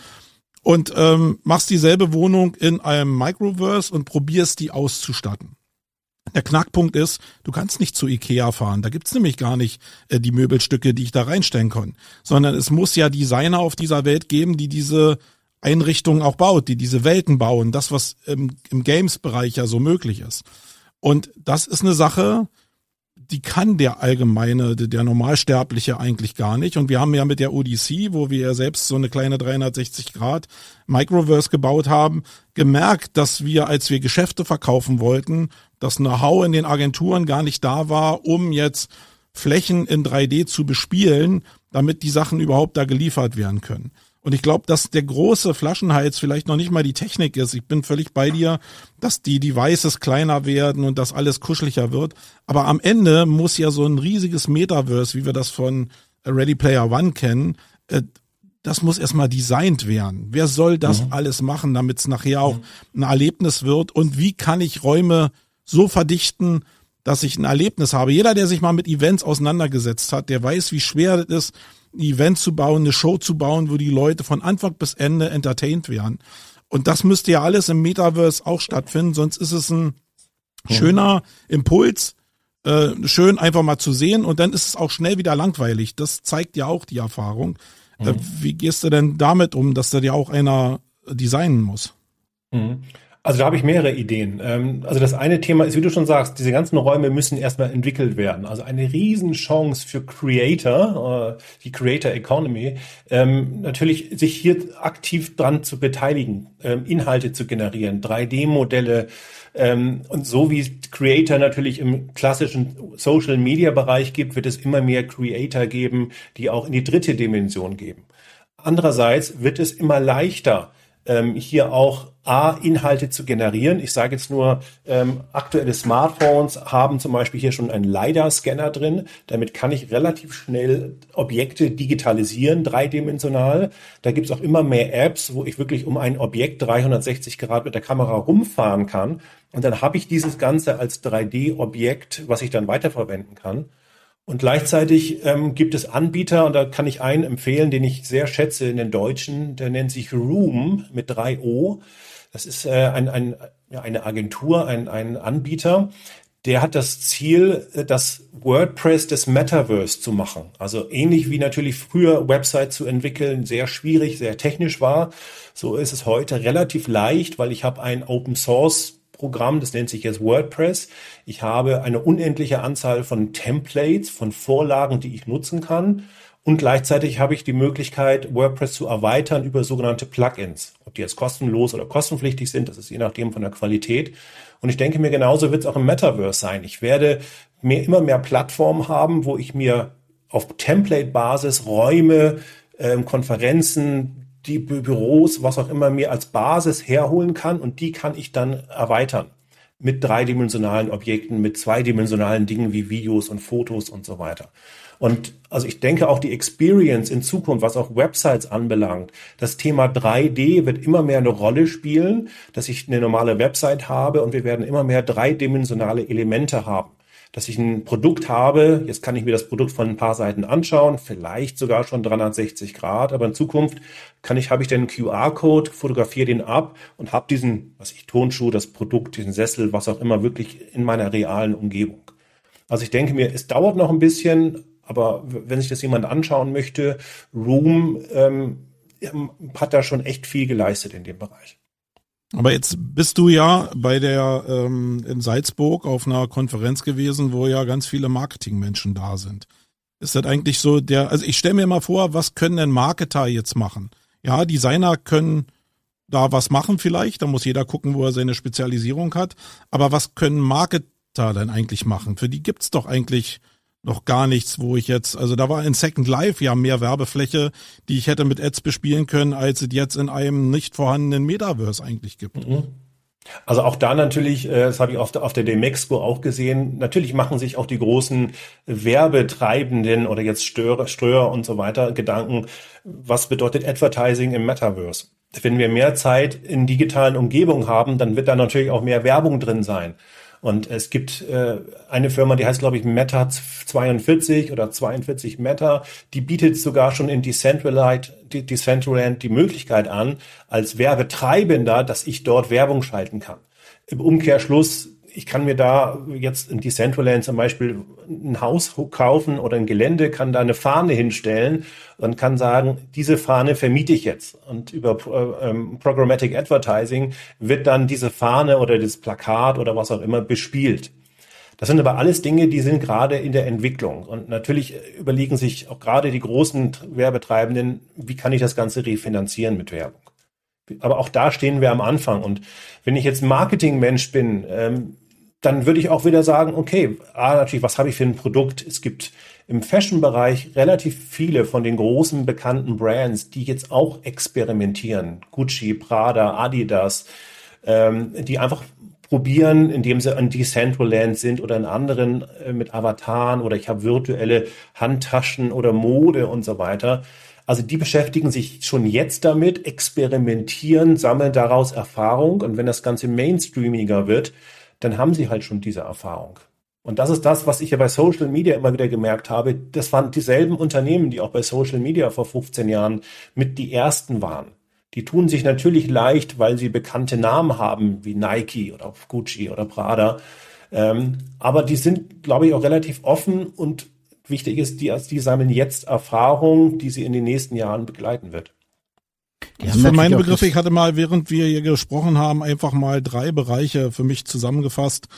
und ähm, machst dieselbe Wohnung in einem Microverse und probierst die auszustatten. Der Knackpunkt ist, du kannst nicht zu Ikea fahren. Da gibt's nämlich gar nicht äh, die Möbelstücke, die ich da reinstellen kann. Sondern es muss ja Designer auf dieser Welt geben, die diese Einrichtungen auch baut, die diese Welten bauen. Das, was im, im Games-Bereich ja so möglich ist. Und das ist eine Sache, die kann der allgemeine, der Normalsterbliche eigentlich gar nicht. Und wir haben ja mit der Odyssey, wo wir ja selbst so eine kleine 360 Grad Microverse gebaut haben, gemerkt, dass wir, als wir Geschäfte verkaufen wollten, das Know-how in den Agenturen gar nicht da war, um jetzt Flächen in 3D zu bespielen, damit die Sachen überhaupt da geliefert werden können. Und ich glaube, dass der große Flaschenhals vielleicht noch nicht mal die Technik ist. Ich bin völlig bei dir, dass die Devices kleiner werden und dass alles kuscheliger wird. Aber am Ende muss ja so ein riesiges Metaverse, wie wir das von Ready Player One kennen, äh, das muss erstmal designt werden. Wer soll das mhm. alles machen, damit es nachher auch ein Erlebnis wird? Und wie kann ich Räume so verdichten, dass ich ein Erlebnis habe? Jeder, der sich mal mit Events auseinandergesetzt hat, der weiß, wie schwer es ist, ein Event zu bauen, eine Show zu bauen, wo die Leute von Anfang bis Ende entertained werden. Und das müsste ja alles im Metaverse auch stattfinden, sonst ist es ein schöner Impuls, äh, schön einfach mal zu sehen und dann ist es auch schnell wieder langweilig. Das zeigt ja auch die Erfahrung. Äh, mhm. Wie gehst du denn damit um, dass da ja auch einer designen muss? Mhm. Also da habe ich mehrere Ideen. Ähm, also das eine Thema ist, wie du schon sagst, diese ganzen Räume müssen erstmal entwickelt werden. Also eine Riesenchance für Creator, äh, die Creator Economy, ähm, natürlich sich hier aktiv dran zu beteiligen, ähm, Inhalte zu generieren, 3D-Modelle und so wie Creator natürlich im klassischen Social Media Bereich gibt, wird es immer mehr Creator geben, die auch in die dritte Dimension geben. Andererseits wird es immer leichter, ähm, hier auch A, Inhalte zu generieren. Ich sage jetzt nur, ähm, aktuelle Smartphones haben zum Beispiel hier schon einen LiDAR-Scanner drin. Damit kann ich relativ schnell Objekte digitalisieren, dreidimensional. Da gibt es auch immer mehr Apps, wo ich wirklich um ein Objekt 360 Grad mit der Kamera rumfahren kann. Und dann habe ich dieses Ganze als 3D-Objekt, was ich dann weiterverwenden kann. Und gleichzeitig ähm, gibt es Anbieter, und da kann ich einen empfehlen, den ich sehr schätze in den Deutschen, der nennt sich Room mit drei O. Das ist äh, ein, ein, eine Agentur, ein, ein Anbieter, der hat das Ziel, das WordPress des Metaverse zu machen. Also ähnlich wie natürlich früher Website zu entwickeln sehr schwierig, sehr technisch war, so ist es heute relativ leicht, weil ich habe ein Open Source Programm, das nennt sich jetzt WordPress. Ich habe eine unendliche Anzahl von Templates, von Vorlagen, die ich nutzen kann. Und gleichzeitig habe ich die Möglichkeit, WordPress zu erweitern über sogenannte Plugins. Ob die jetzt kostenlos oder kostenpflichtig sind, das ist je nachdem von der Qualität. Und ich denke mir, genauso wird es auch im Metaverse sein. Ich werde mehr, immer mehr Plattformen haben, wo ich mir auf Template-Basis Räume, ähm, Konferenzen, die Büros, was auch immer mir als Basis herholen kann und die kann ich dann erweitern mit dreidimensionalen Objekten, mit zweidimensionalen Dingen wie Videos und Fotos und so weiter. Und also ich denke auch die Experience in Zukunft, was auch Websites anbelangt, das Thema 3D wird immer mehr eine Rolle spielen, dass ich eine normale Website habe und wir werden immer mehr dreidimensionale Elemente haben dass ich ein Produkt habe. Jetzt kann ich mir das Produkt von ein paar Seiten anschauen, vielleicht sogar schon 360 Grad, aber in Zukunft kann ich, habe ich den QR-Code, fotografiere den ab und habe diesen, was ich, Tonschuh, das Produkt, diesen Sessel, was auch immer, wirklich in meiner realen Umgebung. Also ich denke mir, es dauert noch ein bisschen, aber wenn sich das jemand anschauen möchte, Room ähm, hat da schon echt viel geleistet in dem Bereich. Aber jetzt bist du ja bei der ähm, in Salzburg auf einer Konferenz gewesen, wo ja ganz viele Marketingmenschen da sind. Ist das eigentlich so der, also ich stelle mir mal vor, was können denn Marketer jetzt machen? Ja, Designer können da was machen vielleicht, da muss jeder gucken, wo er seine Spezialisierung hat. Aber was können Marketer denn eigentlich machen? Für die gibt's doch eigentlich noch gar nichts, wo ich jetzt, also da war in Second Life ja mehr Werbefläche, die ich hätte mit Ads bespielen können, als es jetzt in einem nicht vorhandenen Metaverse eigentlich gibt. Mhm. Also auch da natürlich, äh, das habe ich auf der, auf der Demexco auch gesehen, natürlich machen sich auch die großen Werbetreibenden oder jetzt Störer, Ströer und so weiter Gedanken, was bedeutet Advertising im Metaverse? Wenn wir mehr Zeit in digitalen Umgebungen haben, dann wird da natürlich auch mehr Werbung drin sein. Und es gibt äh, eine Firma, die heißt, glaube ich, Meta 42 oder 42 Meta, die bietet sogar schon in Decentraland, Decentraland die Möglichkeit an, als Werbetreibender, dass ich dort Werbung schalten kann. Im Umkehrschluss ich kann mir da jetzt in Decentraland zum Beispiel ein Haus kaufen oder ein Gelände, kann da eine Fahne hinstellen und kann sagen, diese Fahne vermiete ich jetzt. Und über äh, ähm, Programmatic Advertising wird dann diese Fahne oder das Plakat oder was auch immer bespielt. Das sind aber alles Dinge, die sind gerade in der Entwicklung. Und natürlich überlegen sich auch gerade die großen Werbetreibenden, wie kann ich das Ganze refinanzieren mit Werbung. Aber auch da stehen wir am Anfang. Und wenn ich jetzt Marketingmensch bin, ähm, dann würde ich auch wieder sagen, okay, ah, natürlich, was habe ich für ein Produkt? Es gibt im Fashion-Bereich relativ viele von den großen bekannten Brands, die jetzt auch experimentieren. Gucci, Prada, Adidas, ähm, die einfach probieren, indem sie an Decentraland sind oder in anderen äh, mit Avataren oder ich habe virtuelle Handtaschen oder Mode und so weiter. Also die beschäftigen sich schon jetzt damit, experimentieren, sammeln daraus Erfahrung und wenn das Ganze mainstreamiger wird, dann haben sie halt schon diese Erfahrung. Und das ist das, was ich ja bei Social Media immer wieder gemerkt habe. Das waren dieselben Unternehmen, die auch bei Social Media vor 15 Jahren mit die ersten waren. Die tun sich natürlich leicht, weil sie bekannte Namen haben, wie Nike oder Gucci oder Prada. Ähm, aber die sind, glaube ich, auch relativ offen und wichtig ist, die, die sammeln jetzt Erfahrung, die sie in den nächsten Jahren begleiten wird. Also für meine Begriffe, ich hatte mal, während wir hier gesprochen haben, einfach mal drei Bereiche für mich zusammengefasst,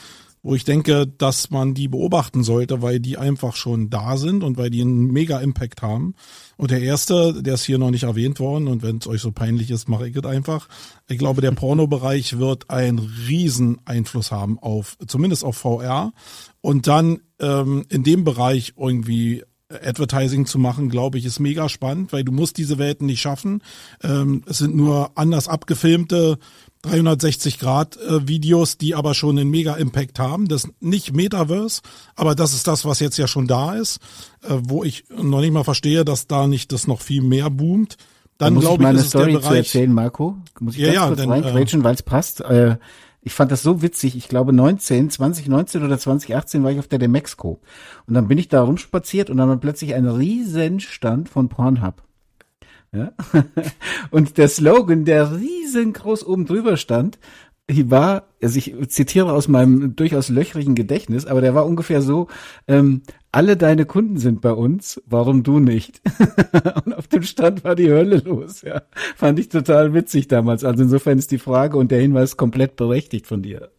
wo ich denke, dass man die beobachten sollte, weil die einfach schon da sind und weil die einen mega Impact haben. Und der erste, der ist hier noch nicht erwähnt worden und wenn es euch so peinlich ist, mache ich es einfach. Ich glaube, der Pornobereich wird einen riesen Einfluss haben auf, zumindest auf VR. Und dann ähm, in dem Bereich irgendwie Advertising zu machen, glaube ich, ist mega spannend, weil du musst diese Welten nicht schaffen. Ähm, es sind nur anders abgefilmte 360 Grad äh, Videos, die aber schon einen mega Impact haben. Das nicht Metaverse, aber das ist das, was jetzt ja schon da ist, äh, wo ich noch nicht mal verstehe, dass da nicht das noch viel mehr boomt. Dann da glaube ich, meine ist Story der Bereich, zu erzählen, Marco. Muss ich ja, ganz ja, kurz reingrätschen, äh, weil es passt. Äh, ich fand das so witzig. Ich glaube 19, 2019 oder 2018 war ich auf der Demexco. Und dann bin ich da rumspaziert und dann war plötzlich ein Riesenstand von Pornhub. Ja? (laughs) Und der Slogan, der riesengroß oben drüber stand, war, also ich zitiere aus meinem durchaus löchrigen Gedächtnis, aber der war ungefähr so, ähm, alle deine Kunden sind bei uns, warum du nicht? (laughs) und auf dem Stand war die Hölle los, ja. Fand ich total witzig damals. Also insofern ist die Frage und der Hinweis komplett berechtigt von dir.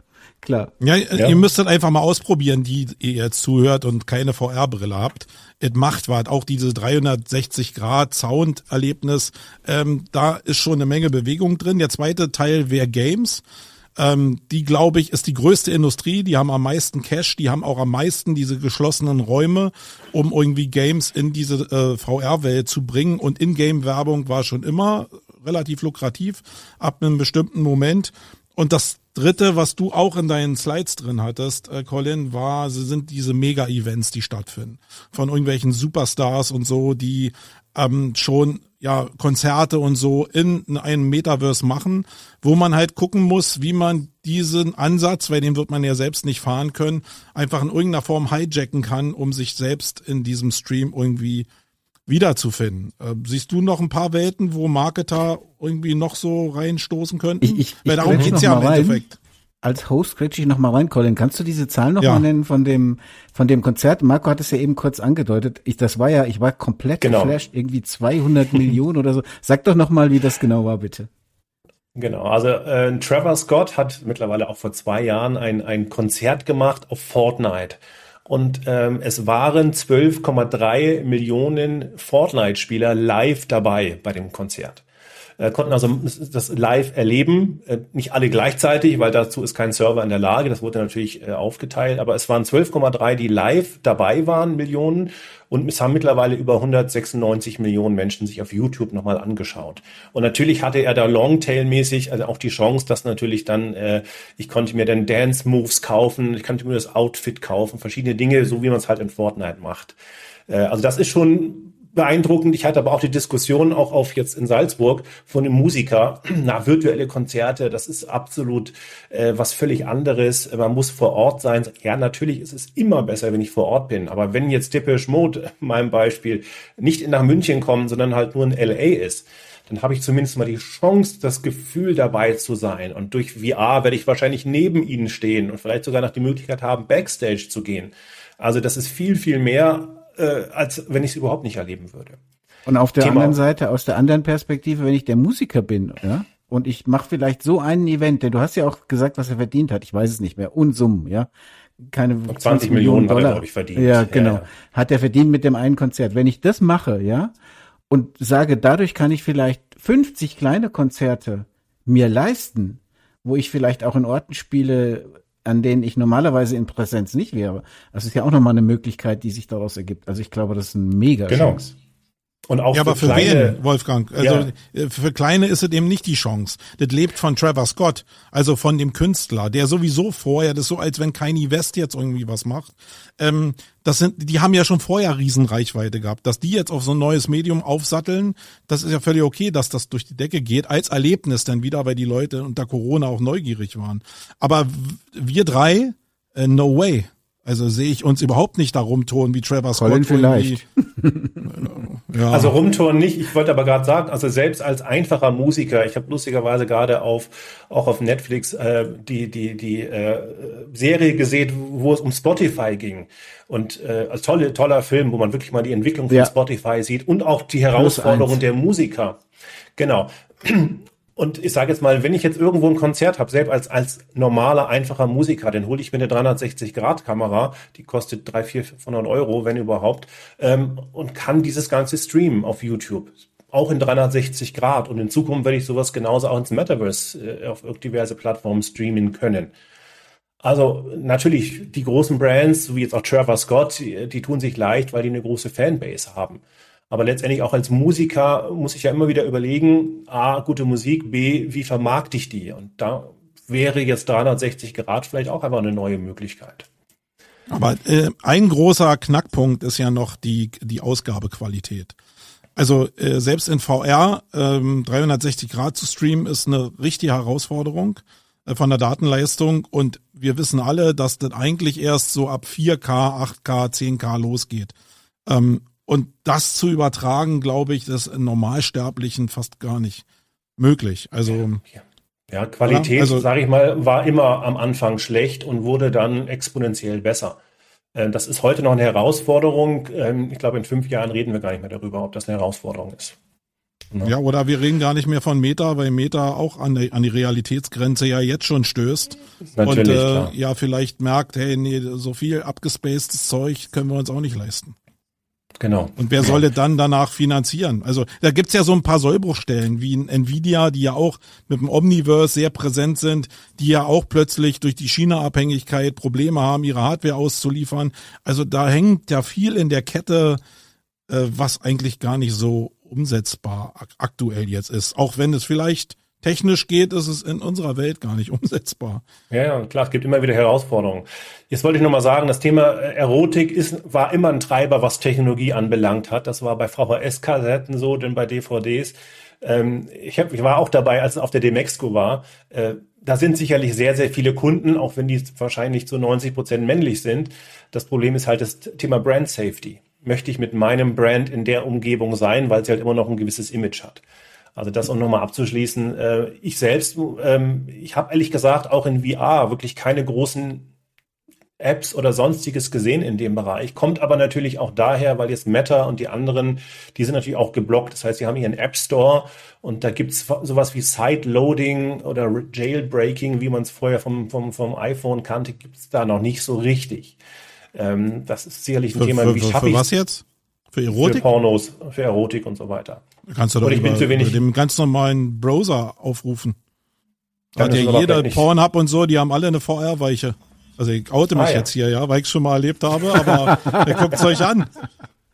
Klar. Ja, ja. ihr müsstet einfach mal ausprobieren, die ihr jetzt zuhört und keine VR-Brille habt es macht was. Auch diese 360 Grad Sound-Erlebnis, ähm, da ist schon eine Menge Bewegung drin. Der zweite Teil wäre Games. Ähm, die, glaube ich, ist die größte Industrie. Die haben am meisten Cash, die haben auch am meisten diese geschlossenen Räume, um irgendwie Games in diese äh, VR-Welt zu bringen. Und In-Game-Werbung war schon immer relativ lukrativ ab einem bestimmten Moment. Und das dritte, was du auch in deinen Slides drin hattest, äh, Colin, war, sind diese Mega-Events, die stattfinden. Von irgendwelchen Superstars und so, die ähm, schon ja Konzerte und so in einem Metaverse machen, wo man halt gucken muss, wie man diesen Ansatz, weil den wird man ja selbst nicht fahren können, einfach in irgendeiner Form hijacken kann, um sich selbst in diesem Stream irgendwie wiederzufinden. Äh, siehst du noch ein paar Welten, wo Marketer irgendwie noch so reinstoßen könnten? Ich, ich, Weil darum geht's ja im Endeffekt. Als Host quetsche ich noch mal rein, Colin. Kannst du diese Zahlen noch ja. mal nennen von dem von dem Konzert? Marco hat es ja eben kurz angedeutet. Ich, das war ja, ich war komplett genau. geflasht, irgendwie 200 Millionen oder so. Sag doch noch mal, wie das genau war, bitte. Genau, also äh, Trevor Scott hat mittlerweile auch vor zwei Jahren ein, ein Konzert gemacht auf Fortnite und ähm, es waren 12,3 Millionen Fortnite-Spieler live dabei bei dem Konzert. Äh, konnten also das live erleben, äh, nicht alle gleichzeitig, weil dazu ist kein Server in der Lage, das wurde natürlich äh, aufgeteilt, aber es waren 12,3, die live dabei waren, Millionen und es haben mittlerweile über 196 Millionen Menschen sich auf YouTube nochmal angeschaut. Und natürlich hatte er da Longtail-mäßig also auch die Chance, dass natürlich dann, äh, ich konnte mir dann Dance-Moves kaufen, ich konnte mir das Outfit kaufen, verschiedene Dinge, so wie man es halt in Fortnite macht. Äh, also das ist schon beeindruckend. Ich hatte aber auch die Diskussion auch auf jetzt in Salzburg von einem Musiker, (clears throat) na, virtuelle Konzerte, das ist absolut äh, was völlig anderes. Man muss vor Ort sein. Ja, natürlich ist es immer besser, wenn ich vor Ort bin. Aber wenn jetzt Depeche Mode, (laughs) meinem Beispiel, nicht nach München kommt, sondern halt nur in LA ist, dann habe ich zumindest mal die Chance, das Gefühl dabei zu sein. Und durch VR werde ich wahrscheinlich neben ihnen stehen und vielleicht sogar noch die Möglichkeit haben, Backstage zu gehen. Also das ist viel, viel mehr äh, als wenn ich es überhaupt nicht erleben würde. Und auf der Thema. anderen Seite, aus der anderen Perspektive, wenn ich der Musiker bin, ja, und ich mache vielleicht so einen Event, denn du hast ja auch gesagt, was er verdient hat, ich weiß es nicht mehr, Unsummen, ja. Keine 20, 20 Millionen Dollar, glaube ich, verdient. Ja, genau. Ja. Hat er verdient mit dem einen Konzert. Wenn ich das mache, ja, und sage, dadurch kann ich vielleicht 50 kleine Konzerte mir leisten, wo ich vielleicht auch in Orten spiele, an denen ich normalerweise in Präsenz nicht wäre. Das ist ja auch nochmal eine Möglichkeit, die sich daraus ergibt. Also ich glaube, das ist ein mega genau. Und auch ja, für aber für kleine, wen, Wolfgang? Also ja. Äh, für Kleine ist es eben nicht die Chance. Das lebt von Trevor Scott, also von dem Künstler, der sowieso vorher, das ist so, als wenn Kanye West jetzt irgendwie was macht. Ähm, das sind, die haben ja schon vorher Riesenreichweite gehabt. Dass die jetzt auf so ein neues Medium aufsatteln, das ist ja völlig okay, dass das durch die Decke geht, als Erlebnis dann wieder, weil die Leute unter Corona auch neugierig waren. Aber wir drei, äh, no way. Also sehe ich uns überhaupt nicht da rumtouren wie Trevor Scott. Colin vielleicht. Ja. Also rumtouren nicht. Ich wollte aber gerade sagen, also selbst als einfacher Musiker, ich habe lustigerweise gerade auf auch auf Netflix äh, die die die äh, Serie gesehen, wo es um Spotify ging und äh, als tolle toller Film, wo man wirklich mal die Entwicklung von ja. Spotify sieht und auch die Herausforderung der Musiker. Genau. Und ich sage jetzt mal, wenn ich jetzt irgendwo ein Konzert habe, selbst als, als normaler, einfacher Musiker, dann hole ich mir eine 360-Grad-Kamera, die kostet 300, 400, 500 Euro, wenn überhaupt, ähm, und kann dieses Ganze streamen auf YouTube. Auch in 360 Grad. Und in Zukunft werde ich sowas genauso auch ins Metaverse äh, auf diverse Plattformen streamen können. Also natürlich, die großen Brands, wie jetzt auch Trevor Scott, die, die tun sich leicht, weil die eine große Fanbase haben. Aber letztendlich auch als Musiker muss ich ja immer wieder überlegen, A, gute Musik, B, wie vermarkte ich die? Und da wäre jetzt 360 Grad vielleicht auch einfach eine neue Möglichkeit. Aber äh, ein großer Knackpunkt ist ja noch die, die Ausgabequalität. Also äh, selbst in VR ähm, 360 Grad zu streamen ist eine richtige Herausforderung äh, von der Datenleistung und wir wissen alle, dass das eigentlich erst so ab 4K, 8K, 10K losgeht. Ähm, und das zu übertragen, glaube ich, ist Normalsterblichen fast gar nicht möglich. Also ja, ja Qualität, also, sage ich mal, war immer am Anfang schlecht und wurde dann exponentiell besser. Äh, das ist heute noch eine Herausforderung. Ähm, ich glaube, in fünf Jahren reden wir gar nicht mehr darüber, ob das eine Herausforderung ist. Ja, ja oder wir reden gar nicht mehr von Meta, weil Meta auch an die, an die Realitätsgrenze ja jetzt schon stößt. Natürlich, und äh, ja, vielleicht merkt, hey, nee, so viel abgespacedes Zeug können wir uns auch nicht leisten. Genau. Und wer soll dann danach finanzieren? Also da gibt's ja so ein paar Sollbruchstellen wie Nvidia, die ja auch mit dem Omniverse sehr präsent sind, die ja auch plötzlich durch die China-Abhängigkeit Probleme haben, ihre Hardware auszuliefern. Also da hängt ja viel in der Kette, äh, was eigentlich gar nicht so umsetzbar aktuell jetzt ist. Auch wenn es vielleicht technisch geht, ist es in unserer Welt gar nicht (laughs) umsetzbar. Ja, klar, es gibt immer wieder Herausforderungen. Jetzt wollte ich nochmal sagen, das Thema äh, Erotik ist, war immer ein Treiber, was Technologie anbelangt hat. Das war bei VHS-Kassetten so, denn bei DVDs. Ähm, ich, hab, ich war auch dabei, als es auf der Demexco war. Äh, da sind sicherlich sehr, sehr viele Kunden, auch wenn die wahrscheinlich zu 90 Prozent männlich sind. Das Problem ist halt das Thema Brand Safety. Möchte ich mit meinem Brand in der Umgebung sein, weil sie halt immer noch ein gewisses Image hat. Also das um nochmal abzuschließen. Äh, ich selbst, ähm, ich habe ehrlich gesagt auch in VR wirklich keine großen Apps oder sonstiges gesehen in dem Bereich. Kommt aber natürlich auch daher, weil jetzt Meta und die anderen, die sind natürlich auch geblockt. Das heißt, sie haben einen App Store und da gibt's sowas wie Side-Loading oder Jailbreaking, wie man es vorher vom, vom, vom iPhone kannte, gibt's da noch nicht so richtig. Ähm, das ist sicherlich ein für, Thema, für, wie schaffe ich was jetzt? Für Erotik? Für Pornos, für Erotik und so weiter. Kannst du doch über, über dem ganz normalen Browser aufrufen. Da hat ja jeder Pornhub und so, die haben alle eine VR-Weiche. Also ich oute mich ah, ja. jetzt hier, ja, weil ich es schon mal erlebt habe, aber (laughs) ihr guckt es euch an.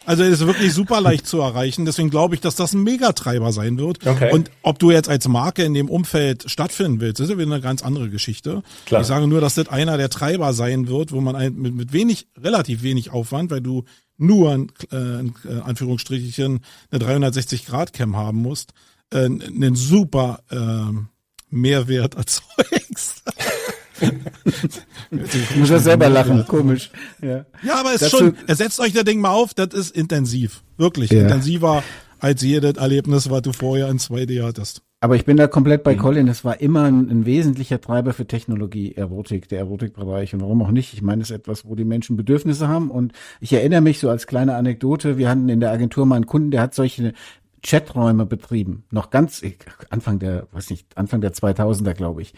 Also es ist wirklich super leicht zu erreichen. Deswegen glaube ich, dass das ein Megatreiber sein wird. Okay. Und ob du jetzt als Marke in dem Umfeld stattfinden willst, ist ja wieder eine ganz andere Geschichte. Klar. Ich sage nur, dass das einer der Treiber sein wird, wo man mit, mit wenig, relativ wenig Aufwand, weil du nur in, äh, in Anführungsstrichen eine 360-Grad-Cam haben musst, äh, einen super äh, Mehrwert erzeugst. (laughs) ich muss ja selber lachen, komisch. Ja, ja aber es ist schon, ersetzt euch das Ding mal auf, das ist intensiv. Wirklich ja. intensiver als jedes Erlebnis, was du vorher in 2D hattest. Aber ich bin da komplett bei mhm. Colin. Das war immer ein, ein, wesentlicher Treiber für Technologie, Erotik, der Erotikbereich. Und warum auch nicht? Ich meine, es ist etwas, wo die Menschen Bedürfnisse haben. Und ich erinnere mich so als kleine Anekdote, wir hatten in der Agentur mal einen Kunden, der hat solche Chaträume betrieben. Noch ganz, Anfang der, weiß nicht, Anfang der 2000er, glaube ich.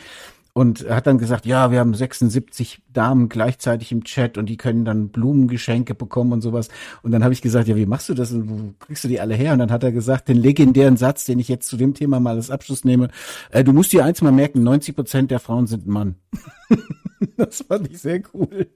Und hat dann gesagt, ja, wir haben 76 Damen gleichzeitig im Chat und die können dann Blumengeschenke bekommen und sowas. Und dann habe ich gesagt, ja, wie machst du das und wo kriegst du die alle her? Und dann hat er gesagt, den legendären Satz, den ich jetzt zu dem Thema mal als Abschluss nehme, äh, du musst dir eins mal merken, 90 Prozent der Frauen sind Mann. (laughs) das fand ich sehr cool.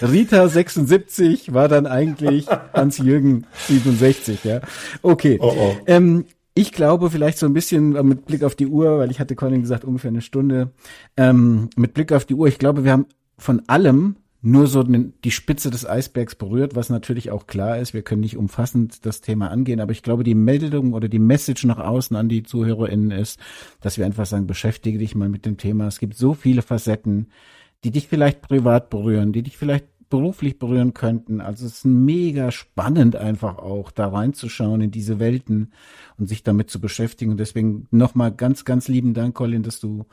Rita 76 war dann eigentlich Hans-Jürgen 67, ja. Okay. Oh, oh. Ähm, ich glaube vielleicht so ein bisschen äh, mit Blick auf die Uhr, weil ich hatte Colin gesagt, ungefähr eine Stunde. Ähm, mit Blick auf die Uhr, ich glaube, wir haben von allem nur so die Spitze des Eisbergs berührt, was natürlich auch klar ist. Wir können nicht umfassend das Thema angehen, aber ich glaube, die Meldung oder die Message nach außen an die ZuhörerInnen ist, dass wir einfach sagen, beschäftige dich mal mit dem Thema. Es gibt so viele Facetten, die dich vielleicht privat berühren, die dich vielleicht beruflich berühren könnten. Also es ist mega spannend einfach auch da reinzuschauen in diese Welten und sich damit zu beschäftigen. Und deswegen nochmal ganz, ganz lieben Dank, Colin, dass du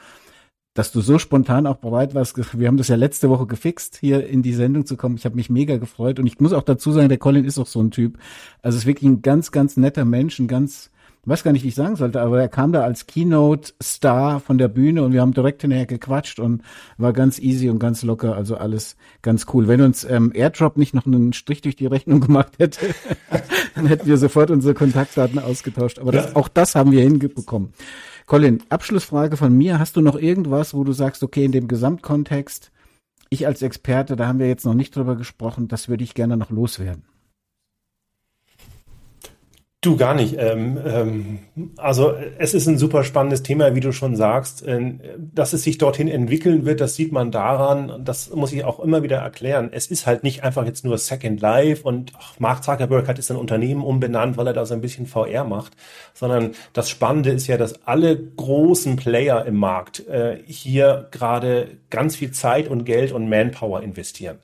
dass du so spontan auch bereit warst. Wir haben das ja letzte Woche gefixt, hier in die Sendung zu kommen. Ich habe mich mega gefreut und ich muss auch dazu sagen, der Colin ist auch so ein Typ. Also es ist wirklich ein ganz, ganz netter Mensch, ein ganz weiß gar nicht, wie ich sagen sollte, aber er kam da als Keynote-Star von der Bühne und wir haben direkt hinterher gequatscht und war ganz easy und ganz locker, also alles ganz cool. Wenn uns ähm, Airdrop nicht noch einen Strich durch die Rechnung gemacht hätte, (laughs) dann hätten wir sofort unsere Kontaktdaten ausgetauscht. Aber das, auch das haben wir hinbekommen. Colin, Abschlussfrage von mir. Hast du noch irgendwas, wo du sagst, okay, in dem Gesamtkontext, ich als Experte, da haben wir jetzt noch nicht drüber gesprochen, das würde ich gerne noch loswerden. Du gar nicht. Ähm, ähm, also es ist ein super spannendes Thema, wie du schon sagst. Äh, dass es sich dorthin entwickeln wird, das sieht man daran, das muss ich auch immer wieder erklären. Es ist halt nicht einfach jetzt nur Second Life und ach, Mark Zuckerberg hat jetzt ein Unternehmen umbenannt, weil er da so ein bisschen VR macht, sondern das Spannende ist ja, dass alle großen Player im Markt äh, hier gerade ganz viel Zeit und Geld und Manpower investieren.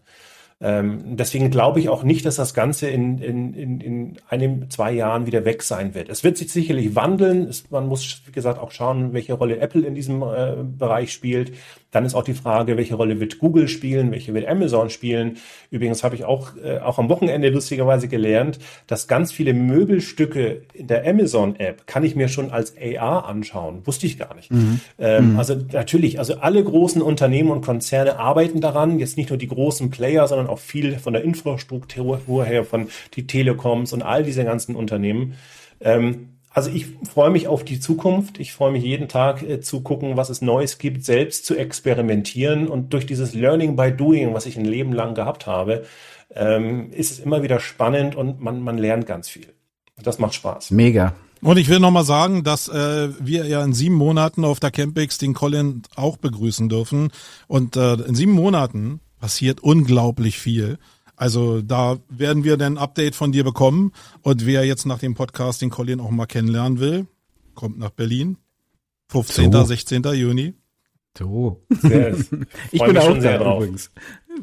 Ähm, deswegen glaube ich auch nicht, dass das Ganze in, in, in, in einem, zwei Jahren wieder weg sein wird. Es wird sich sicherlich wandeln. Es, man muss, wie gesagt, auch schauen, welche Rolle Apple in diesem äh, Bereich spielt. Dann ist auch die Frage, welche Rolle wird Google spielen, welche wird Amazon spielen. Übrigens habe ich auch, äh, auch am Wochenende lustigerweise gelernt, dass ganz viele Möbelstücke in der Amazon-App kann ich mir schon als AR anschauen. Wusste ich gar nicht. Mhm. Ähm, mhm. Also natürlich, also alle großen Unternehmen und Konzerne arbeiten daran. Jetzt nicht nur die großen Player, sondern auch viel von der Infrastruktur her, von die Telekoms und all diese ganzen Unternehmen. Ähm, also ich freue mich auf die Zukunft. Ich freue mich jeden Tag äh, zu gucken, was es Neues gibt, selbst zu experimentieren. Und durch dieses Learning by Doing, was ich ein Leben lang gehabt habe, ähm, ist es immer wieder spannend und man, man lernt ganz viel. Das macht Spaß. Mega. Und ich will nochmal sagen, dass äh, wir ja in sieben Monaten auf der Campix den Colin auch begrüßen dürfen. Und äh, in sieben Monaten passiert unglaublich viel. Also da werden wir dann ein Update von dir bekommen. Und wer jetzt nach dem Podcast den Colin auch mal kennenlernen will, kommt nach Berlin. 15. So. 16. Juni. So. Sehr, (laughs) ich bin auch da drauf. übrigens.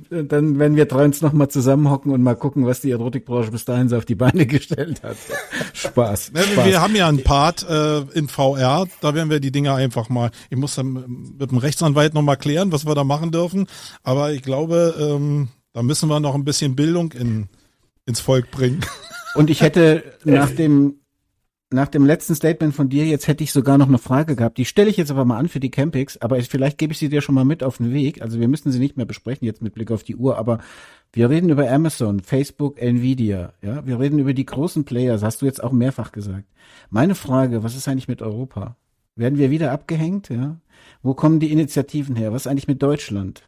Dann werden wir drei uns nochmal zusammenhocken und mal gucken, was die Erotikbranche bis dahin so auf die Beine (laughs) gestellt hat. Spaß. Ja, Spaß. Wir haben ja einen Part äh, in VR, da werden wir die Dinge einfach mal, ich muss dann mit dem Rechtsanwalt nochmal klären, was wir da machen dürfen. Aber ich glaube, ähm, da müssen wir noch ein bisschen Bildung in, ins Volk bringen. (laughs) Und ich hätte nach dem, nach dem letzten Statement von dir, jetzt hätte ich sogar noch eine Frage gehabt. Die stelle ich jetzt aber mal an für die Campings, aber vielleicht gebe ich sie dir schon mal mit auf den Weg. Also wir müssen sie nicht mehr besprechen jetzt mit Blick auf die Uhr, aber wir reden über Amazon, Facebook, Nvidia, ja. Wir reden über die großen Players, hast du jetzt auch mehrfach gesagt. Meine Frage, was ist eigentlich mit Europa? Werden wir wieder abgehängt, ja? Wo kommen die Initiativen her? Was ist eigentlich mit Deutschland?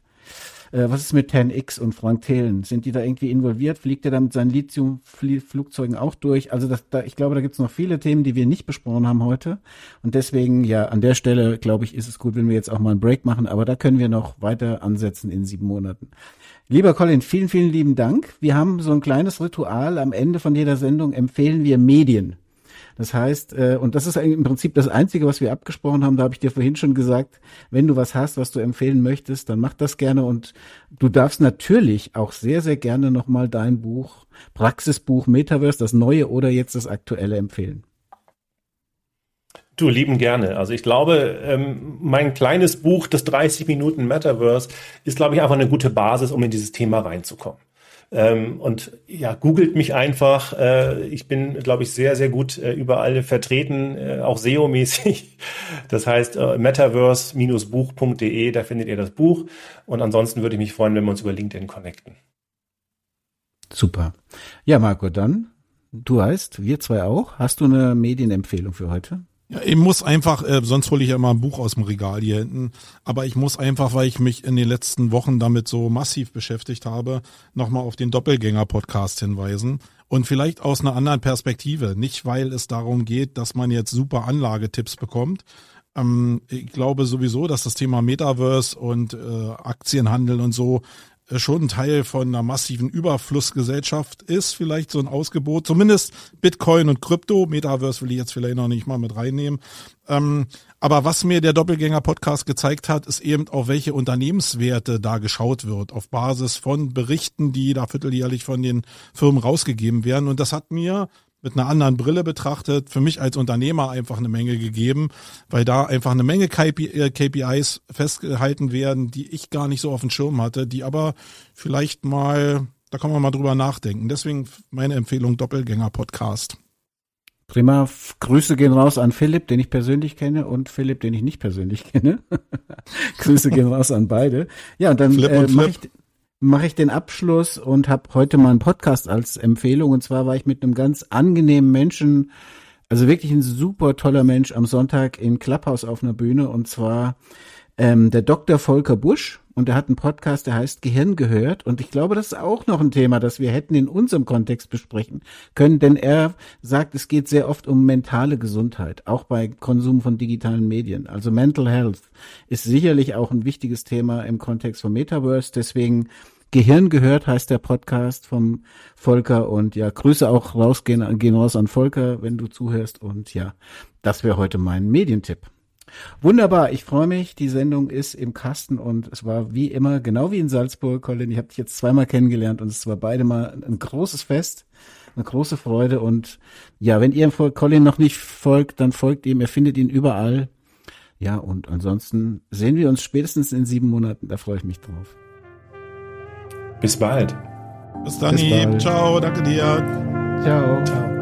Äh, was ist mit 10X und Frank Thelen? Sind die da irgendwie involviert? Fliegt er da mit seinen Lithium-Flugzeugen auch durch? Also das, da, ich glaube, da gibt es noch viele Themen, die wir nicht besprochen haben heute. Und deswegen, ja, an der Stelle, glaube ich, ist es gut, wenn wir jetzt auch mal einen Break machen. Aber da können wir noch weiter ansetzen in sieben Monaten. Lieber Colin, vielen, vielen lieben Dank. Wir haben so ein kleines Ritual. Am Ende von jeder Sendung empfehlen wir Medien. Das heißt, äh, und das ist im Prinzip das Einzige, was wir abgesprochen haben. Da habe ich dir vorhin schon gesagt, wenn du was hast, was du empfehlen möchtest, dann mach das gerne. Und du darfst natürlich auch sehr, sehr gerne nochmal dein Buch, Praxisbuch Metaverse, das neue oder jetzt das aktuelle empfehlen. Du lieben gerne. Also ich glaube, ähm, mein kleines Buch, das 30 Minuten Metaverse, ist, glaube ich, einfach eine gute Basis, um in dieses Thema reinzukommen. Ähm, und ja, googelt mich einfach. Äh, ich bin, glaube ich, sehr, sehr gut äh, überall vertreten, äh, auch SEO-mäßig. (laughs) Das heißt, äh, metaverse-buch.de, da findet ihr das Buch. Und ansonsten würde ich mich freuen, wenn wir uns über LinkedIn connecten. Super. Ja, Marco, dann, du heißt, wir zwei auch. Hast du eine Medienempfehlung für heute? Ja, ich muss einfach, äh, sonst hole ich ja immer ein Buch aus dem Regal hier hinten, aber ich muss einfach, weil ich mich in den letzten Wochen damit so massiv beschäftigt habe, nochmal auf den Doppelgänger-Podcast hinweisen und vielleicht aus einer anderen Perspektive. Nicht, weil es darum geht, dass man jetzt super Anlagetipps bekommt. Ähm, ich glaube sowieso, dass das Thema Metaverse und äh, Aktienhandel und so schon ein Teil von einer massiven Überflussgesellschaft ist, vielleicht so ein Ausgebot, zumindest Bitcoin und Krypto, Metaverse will ich jetzt vielleicht noch nicht mal mit reinnehmen. Ähm, aber was mir der Doppelgänger-Podcast gezeigt hat, ist eben, auf welche Unternehmenswerte da geschaut wird, auf Basis von Berichten, die da vierteljährlich von den Firmen rausgegeben werden. Und das hat mir mit einer anderen Brille betrachtet, für mich als Unternehmer einfach eine Menge gegeben, weil da einfach eine Menge KPIs äh, festgehalten werden, die ich gar nicht so auf dem Schirm hatte, die aber vielleicht mal, da kann man mal drüber nachdenken. Deswegen meine Empfehlung Doppelgänger-Podcast. Prima. Grüße gehen raus an Philipp, den ich persönlich kenne, und Philipp, den ich nicht persönlich kenne. (laughs) Grüße gehen raus an beide. Ja, und dann äh, mache ich, mache ich den Abschluss und habe heute mal einen Podcast als Empfehlung. Und zwar war ich mit einem ganz angenehmen Menschen, also wirklich ein super toller Mensch, am Sonntag in Clubhouse auf einer Bühne. Und zwar ähm, der Dr. Volker Busch und er hat einen Podcast, der heißt Gehirn gehört. Und ich glaube, das ist auch noch ein Thema, das wir hätten in unserem Kontext besprechen können, denn er sagt, es geht sehr oft um mentale Gesundheit, auch bei Konsum von digitalen Medien. Also Mental Health ist sicherlich auch ein wichtiges Thema im Kontext von Metaverse. Deswegen Gehirn gehört heißt der Podcast vom Volker und ja, Grüße auch rausgehen, gehen raus an Volker, wenn du zuhörst und ja, das wäre heute mein Medientipp. Wunderbar, ich freue mich. Die Sendung ist im Kasten und es war wie immer, genau wie in Salzburg, Colin. Ich habe dich jetzt zweimal kennengelernt und es war beide mal ein großes Fest, eine große Freude. Und ja, wenn ihr Colin noch nicht folgt, dann folgt ihm. Ihr findet ihn überall. Ja, und ansonsten sehen wir uns spätestens in sieben Monaten. Da freue ich mich drauf. Bis bald. Bis dann. Ciao, danke dir. Ciao. Ciao.